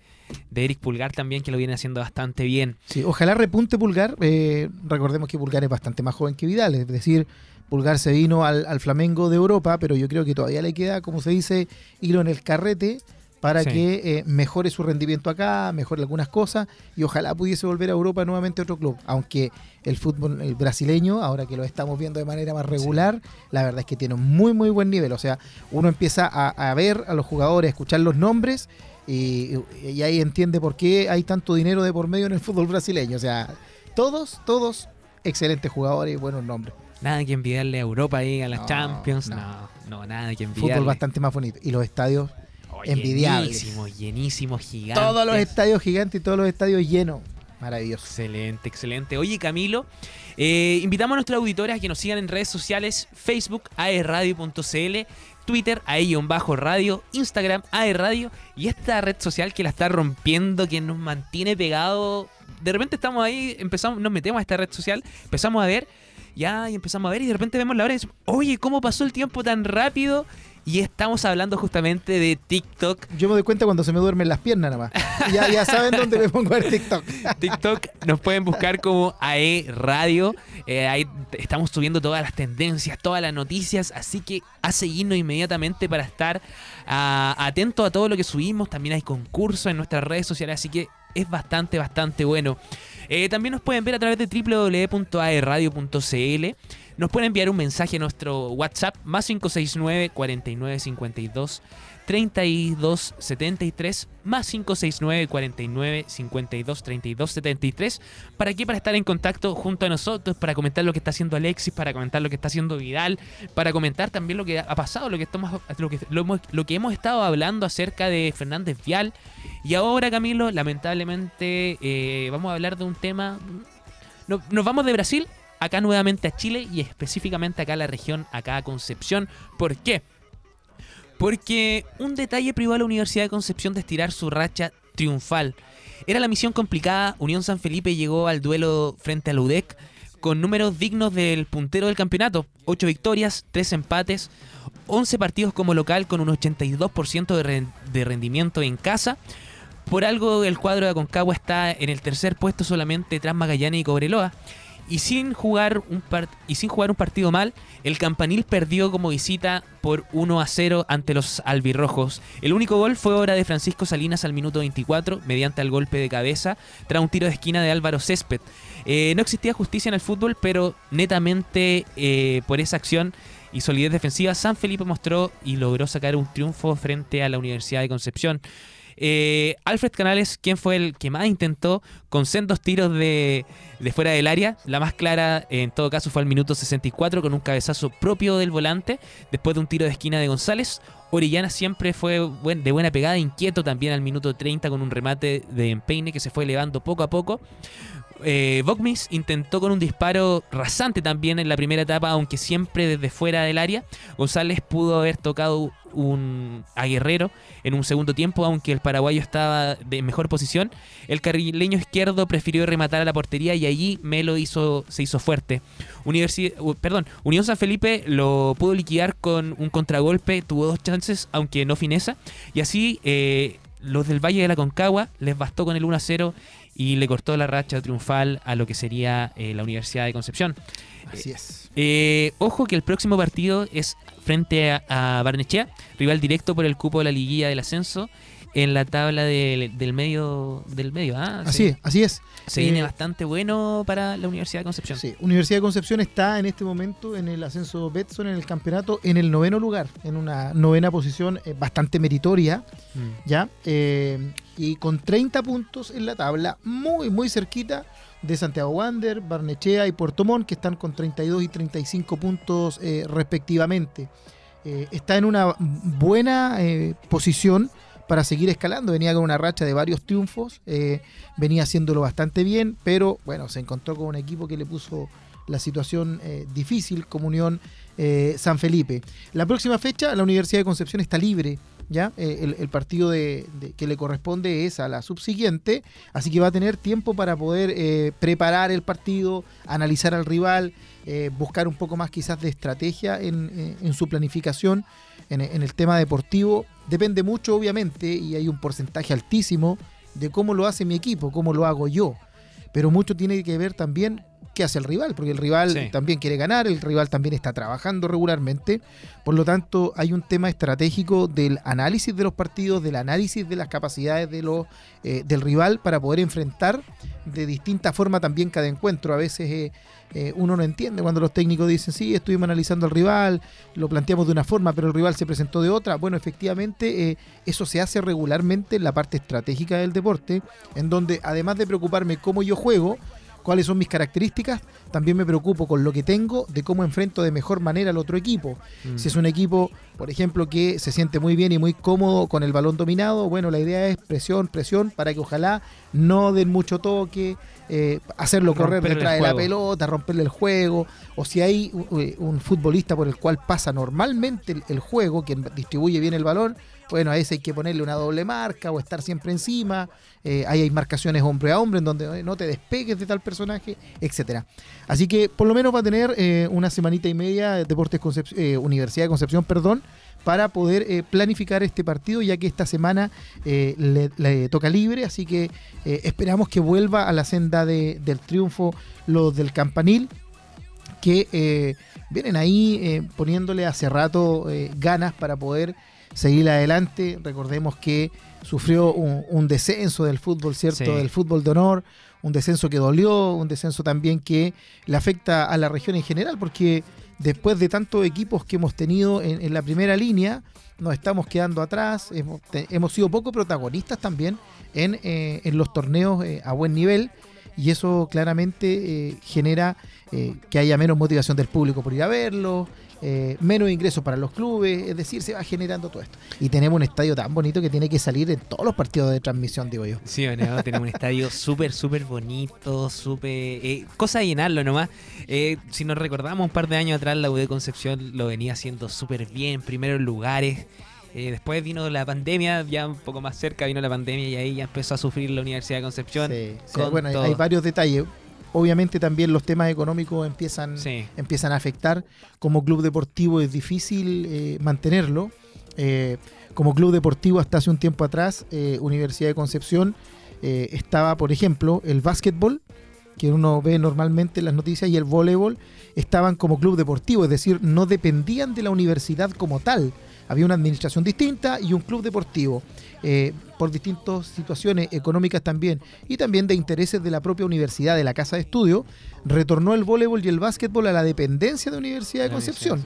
de Eric Pulgar también, que lo viene haciendo bastante bien. Sí, ojalá repunte Pulgar. eh, recordemos que Pulgar es bastante más joven que Vidal, es decir, Pulgar se vino al, al Flamengo de Europa, pero yo creo que todavía le queda, como se dice, hilo en el carrete para Sí. que eh, mejore su rendimiento acá, mejore algunas cosas y ojalá pudiese volver a Europa nuevamente a otro club. Aunque el fútbol el brasileño, ahora que lo estamos viendo de manera más regular, la verdad es que tiene un muy, muy buen nivel. O sea, uno empieza a, a ver a los jugadores, a escuchar los nombres y, y ahí entiende por qué hay tanto dinero de por medio en el fútbol brasileño. O sea, todos, todos excelentes jugadores y buenos nombres. Nada que envidiarle a Europa ahí, a las No, Champions. no. No, no, nada que envidiarle. Fútbol bastante más bonito. Y los estadios, Oh, envidiables. Llenísimo, llenísimo, gigante. todos los estadios gigantes y todos los estadios llenos. Maravilloso. Excelente, excelente. Oye, Camilo, eh, invitamos a nuestros auditores a que nos sigan en redes sociales, Facebook, aerradio.cl, Twitter, ae-radio, Instagram, aerradio, y esta red social que la está rompiendo, que nos mantiene pegado. De repente estamos ahí, empezamos, nos metemos a esta red social, empezamos a ver, ya, y empezamos a ver, y de repente vemos la hora y decimos, oye, ¿cómo pasó el tiempo tan rápido? Y estamos hablando justamente de TikTok. Yo me doy cuenta cuando se me duermen las piernas nada más. Ya, ya saben dónde me pongo a ver TikTok. *laughs* TikTok nos pueden buscar como AE Radio. Eh, ahí estamos subiendo todas las tendencias, todas las noticias. Así que a seguirnos inmediatamente para estar ah, atento a todo lo que subimos. También hay concursos en nuestras redes sociales. Así que es bastante, bastante bueno. Eh, también nos pueden ver a través de www.aeradio.cl. Nos pueden enviar un mensaje a nuestro WhatsApp más 569 4952 32 73 más 569 49 52 32 73 ¿Para qué? Para estar en contacto junto a nosotros, para comentar lo que está haciendo Alexis, para comentar lo que está haciendo Vidal, para comentar también lo que ha pasado, lo que estamos lo que, lo que hemos estado hablando acerca de Fernández Vial. Y ahora, Camilo, lamentablemente eh, vamos a hablar de un tema. No- nos vamos de Brasil acá nuevamente a Chile y específicamente acá a la región, acá a Concepción. ¿Por qué? Porque un detalle privó a la Universidad de Concepción de estirar su racha triunfal. Era la misión complicada, Unión San Felipe llegó al duelo frente al UDEC con números dignos del puntero del campeonato. 8 victorias, 3 empates, 11 partidos como local con un 82% de, de rendimiento en casa. Por algo el cuadro de Aconcagua está en el tercer puesto solamente tras Magallanes y Cobreloa. Y sin jugar un y sin jugar un partido mal, el Campanil perdió como visita por 1 a 0 ante los albirrojos. El único gol fue obra de Francisco Salinas al minuto 24 mediante el golpe de cabeza tras un tiro de esquina de Álvaro Césped. Eh, no existía justicia en el fútbol, pero netamente eh, por esa acción y solidez defensiva, San Felipe mostró y logró sacar un triunfo frente a la Universidad de Concepción. Eh, Alfred Canales, quien fue el que más intentó, con sendos tiros de, fuera del área. La más clara, en todo caso, fue al minuto 64 con un cabezazo propio del volante, después de un tiro de esquina de González. Orellana siempre fue de buena pegada, inquieto también al minuto 30 con un remate de empeine que se fue elevando poco a poco. Eh, intentó con un disparo rasante también en la primera etapa, aunque siempre desde fuera del área. González pudo haber tocado un, a Guerrero en un segundo tiempo, aunque el paraguayo estaba de mejor posición. El carrileño izquierdo prefirió rematar a la portería y allí Melo hizo, se hizo fuerte. Universi- perdón, Unión San Felipe lo pudo liquidar con un contragolpe, tuvo dos chances, aunque no fineza. Y así eh, los del Valle de la Concagua les bastó con el 1 a 0 y le cortó la racha triunfal a lo que sería eh, la Universidad de Concepción. Así es. Eh, ojo que el próximo partido es frente a, a Barnechea, rival directo por el cupo de la liguilla del ascenso. En la tabla del, del medio del medio. Ah, Así sí. es, así es. Se viene Eh, bastante bueno para la Universidad de Concepción. Sí, Universidad de Concepción está en este momento en el ascenso Betson en el campeonato en el noveno lugar, en una novena posición eh, bastante meritoria, Mm. ¿ya? Eh, y con 30 puntos en la tabla, muy, muy cerquita de Santiago Wander, Barnechea y Puerto Montt, que están con 32 y 35 puntos eh, respectivamente. Eh, está en una buena eh, posición para seguir escalando. Venía con una racha de varios triunfos, eh, venía haciéndolo bastante bien, pero bueno, se encontró con un equipo que le puso la situación eh, difícil como Unión eh, San Felipe. La próxima fecha, la Universidad de Concepción está libre. ¿Ya? El, partido de, que le corresponde es a la subsiguiente, así que va a tener tiempo para poder preparar el partido, analizar al rival, eh, buscar un poco más quizás de estrategia en, eh, en su planificación en, en el tema deportivo. Depende mucho, obviamente, y hay un porcentaje altísimo de cómo lo hace mi equipo, cómo lo hago yo. Pero mucho tiene que ver también qué hace el rival, porque el rival Sí. también quiere ganar, el rival también está trabajando regularmente. Por lo tanto, hay un tema estratégico del análisis de los partidos, del análisis de las capacidades de los, eh, del rival para poder enfrentar de distinta forma también cada encuentro. A veces eh, eh, uno no entiende cuando los técnicos dicen, sí, estuvimos analizando al rival, lo planteamos de una forma, pero el rival se presentó de otra. Bueno, efectivamente, eh, eso se hace regularmente en la parte estratégica del deporte, en donde además de preocuparme cómo yo juego, cuáles son mis características, también me preocupo con lo que tengo, de cómo enfrento de mejor manera al otro equipo. Mm. Si es un equipo, por ejemplo, que se siente muy bien y muy cómodo con el balón dominado, bueno, la idea es presión, presión, para que ojalá no den mucho toque, eh, hacerlo correr Romperle detrás de la pelota, romperle el juego, o si hay un futbolista por el cual pasa normalmente el, el juego, quien distribuye bien el balón, bueno, a ese hay que ponerle una doble marca o estar siempre encima. Eh, ahí hay marcaciones hombre a hombre en donde no te despegues de tal personaje, etcétera. Así que por lo menos va a tener eh, una semanita y media de Deportes Concep- Universidad de Concepción, perdón, para poder eh, planificar este partido, ya que esta semana eh, le, le toca libre, así que eh, esperamos que vuelva a la senda de- del triunfo los del Campanil, que vienen ahí poniéndole hace rato ganas para poder seguir adelante. Recordemos que sufrió un, un descenso del fútbol, ¿cierto? Sí. Del fútbol de honor, un descenso que dolió, un descenso también que le afecta a la región en general, porque después de tantos equipos que hemos tenido en, en la primera línea, nos estamos quedando atrás, hemos, sido poco protagonistas también en, eh, los torneos eh, a buen nivel y eso claramente eh, genera eh, que haya menos motivación del público por ir a verlo, eh, menos ingresos para los clubes, es decir, se va generando todo esto. Y tenemos un estadio tan bonito que tiene que salir en todos los partidos de transmisión, digo yo. Sí, bueno, tenemos un estadio *laughs* súper, súper bonito, súper... eh, cosa de llenarlo nomás. Eh, si nos recordamos un par de años atrás, la UD Concepción lo venía haciendo súper bien, primeros lugares. Eh, después vino la pandemia, ya un poco más cerca vino la pandemia y ahí ya empezó a sufrir la Universidad de Concepción. Sí, sí, bueno, todo. hay varios detalles. Obviamente también los temas económicos empiezan, Sí. empiezan a afectar. Como club deportivo es difícil eh, mantenerlo. Eh, como club deportivo hasta hace un tiempo atrás, eh, Universidad de Concepción estaba, por ejemplo, el básquetbol, que uno ve normalmente en las noticias, y el voleibol estaban como club deportivo, es decir, no dependían de la universidad como tal. Había una administración distinta y un club deportivo, eh, por distintas situaciones económicas también, y también de intereses de la propia universidad, de la casa de estudio, retornó el voleibol y el básquetbol a la dependencia de Universidad de Concepción.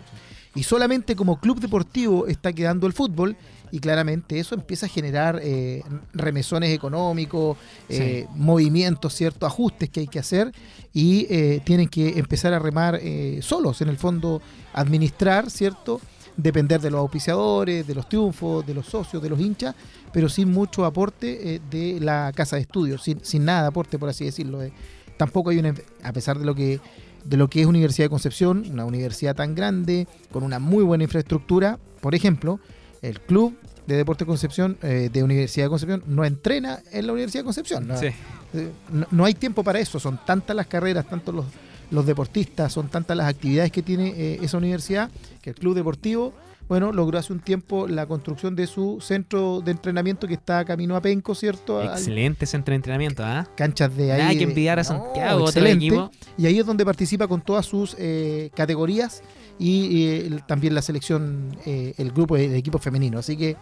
Y solamente como club deportivo está quedando el fútbol y claramente eso empieza a generar eh, remesones económicos, eh, movimientos, ciertos ajustes que hay que hacer y eh, tienen que empezar a remar solos, en el fondo administrar, ¿cierto? Depender de los auspiciadores, de los triunfos, de los socios, de los hinchas, pero sin mucho aporte eh, de la casa de estudios, sin, sin nada de aporte, por así decirlo. eh. Tampoco hay una, a pesar de lo que de lo que es Universidad de Concepción, una universidad tan grande, con una muy buena infraestructura. Por ejemplo, el club de Deporte Concepción, eh, de Universidad de Concepción, no entrena en la Universidad de Concepción. No, Sí. Eh, no, no hay tiempo para eso, son tantas las carreras, tantos los, los deportistas, son tantas las actividades que tiene eh, esa universidad, que el club deportivo, bueno, logró hace un tiempo la construcción de su centro de entrenamiento que está camino a Penco, ¿cierto? Excelente centro de entrenamiento, ¿ah? canchas de ahí. Nada que envidiar a No, Santiago, excelente. equipo. Y ahí es donde participa con todas sus eh, categorías y también la selección, eh, el grupo de, de equipo femenino. Así que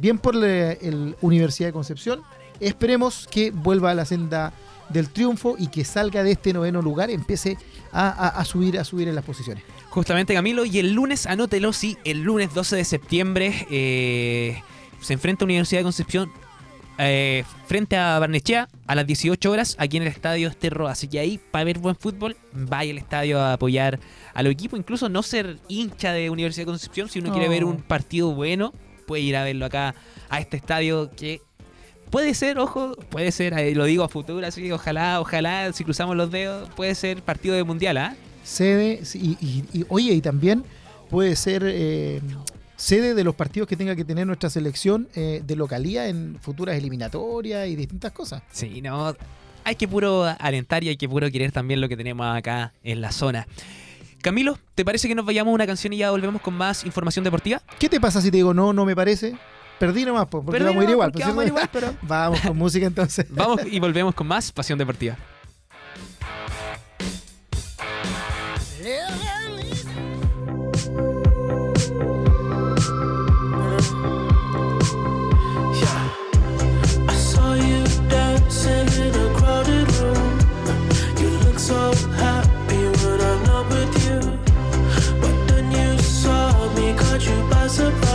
bien por la Universidad de Concepción. Esperemos que vuelva a la senda del triunfo y que salga de este noveno lugar, empiece a, a- a subir, a subir en las posiciones. Justamente Camilo, y el lunes, anótelo, sí, el lunes 12 de septiembre eh, se enfrenta Universidad de Concepción eh, frente a Barnechea a las 18 horas aquí en el estadio Esterro. Así que ahí, para ver buen fútbol, vaya al estadio a apoyar a los equipos, incluso no ser hincha de Universidad de Concepción, si uno quiere ver un partido bueno, puede ir a verlo acá a este estadio que puede ser, ojo, puede ser, eh, lo digo a futuro, así, ojalá, ojalá, si cruzamos los dedos, puede ser partido de mundial, ¿ah? Sede, sí, y, y- y- oye, y también puede ser eh, sede de los partidos que tenga que tener nuestra selección eh, de localía en futuras eliminatorias y distintas cosas. Sí, no. Hay que puro alentar y hay que puro querer también lo que tenemos acá en la zona. Camilo, ¿te parece que nos vayamos a una canción y ya volvemos con más información deportiva? ¿Qué te pasa si te digo no, no me parece? Perdí nomás, po, porque Perdí vamos a ir igual. pues, vamos a ir ¿cierto? igual, pero- *laughs* Vamos con música entonces. *laughs* Vamos y volvemos con más Pasión Deportiva. Surprise.